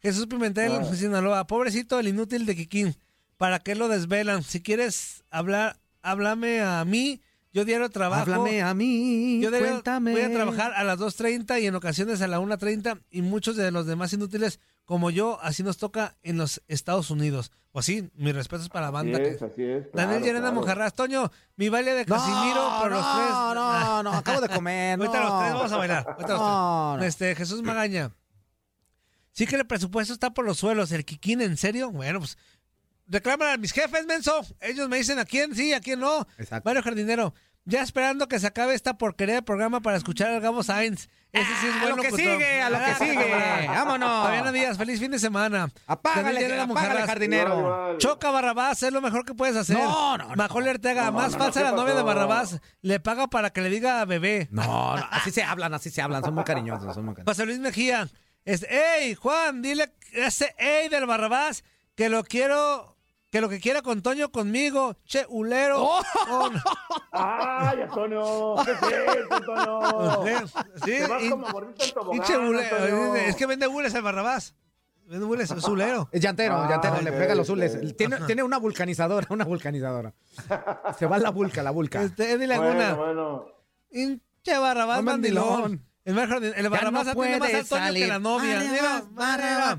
Speaker 1: Jesús Pimentel,
Speaker 2: Ah.
Speaker 1: Sinaloa, pobrecito el inútil de Kikín, ¿para qué lo desvelan? Si quieres hablar, háblame a mí, yo diario trabajo.
Speaker 2: Háblame a mí,
Speaker 1: Yo diario
Speaker 2: cuéntame.
Speaker 1: voy a trabajar a las 2.30 y en ocasiones a la 1.30 y muchos de los demás inútiles como yo, así nos toca en los Estados Unidos. Pues sí, mis respetos para la banda.
Speaker 3: Así
Speaker 1: que-
Speaker 3: es, así es.
Speaker 1: Daniel
Speaker 3: claro,
Speaker 1: Llerena
Speaker 3: claro.
Speaker 1: Monjarras, Toño, mi baile de
Speaker 2: No,
Speaker 1: Casimiro por los
Speaker 2: no,
Speaker 1: tres.
Speaker 2: no, no, acabo de comer,
Speaker 1: Ahorita
Speaker 2: no.
Speaker 1: los tres vamos a bailar. ahorita los
Speaker 2: No,
Speaker 1: tres.
Speaker 2: no.
Speaker 1: Este, Jesús Magaña. Sí que el presupuesto está por los suelos. ¿El Kikín en serio? Bueno, pues reclaman a mis jefes, menso. Ellos me dicen a quién sí, a quién no.
Speaker 2: Exacto.
Speaker 1: Mario Jardinero. Ya esperando que se acabe esta porquería de programa para escuchar al Gabo Sainz. Ese sí es
Speaker 2: Ah,
Speaker 1: bueno.
Speaker 2: lo que sigue, a lo que sigue. Vámonos.
Speaker 1: Fabiana Díaz, feliz fin de semana.
Speaker 2: Apágale,
Speaker 1: Llerena
Speaker 2: apágale, jardinero.
Speaker 1: Choca Barrabás, es lo mejor que puedes hacer.
Speaker 2: No, no, no.
Speaker 1: Macaulay Ortega,
Speaker 3: No,
Speaker 1: más
Speaker 3: no,
Speaker 1: falsa
Speaker 3: ¿qué
Speaker 1: la novia de? Barrabás. Le paga para que le diga bebé.
Speaker 2: No, no, así se hablan, así se hablan, son muy cariñosos, son muy cariñosos.
Speaker 1: José Luis Mejía. Es, ¡Ey, Juan! Dile a ese ey del Barrabás que lo quiero. Que lo que quiera con Toño conmigo. Che, ulero.
Speaker 2: Oh.
Speaker 1: Con-
Speaker 3: ¡Ay, Antonio! ¿Qué es eso, Antonio?
Speaker 1: Sí,
Speaker 3: Te vas
Speaker 1: y-
Speaker 3: como gordito en tobogán,
Speaker 1: Pinche ulero.
Speaker 3: Antonio.
Speaker 1: Es que vende hules el Barrabás. Vende hules, es ulero.
Speaker 2: Es llantero,
Speaker 3: Ah,
Speaker 2: llantero, le
Speaker 3: ok,
Speaker 2: pega los
Speaker 3: ok.
Speaker 2: zules. Tiene, tiene una vulcanizadora, una vulcanizadora. Se va la vulca, la vulca.
Speaker 1: Este, Eddie Laguna.
Speaker 3: Bueno, bueno.
Speaker 1: Pinche Barrabás
Speaker 2: No,
Speaker 1: mandilón.
Speaker 2: mandilón.
Speaker 1: El, el Barrabás
Speaker 2: no
Speaker 1: tiene más Toño que la novia. Mira.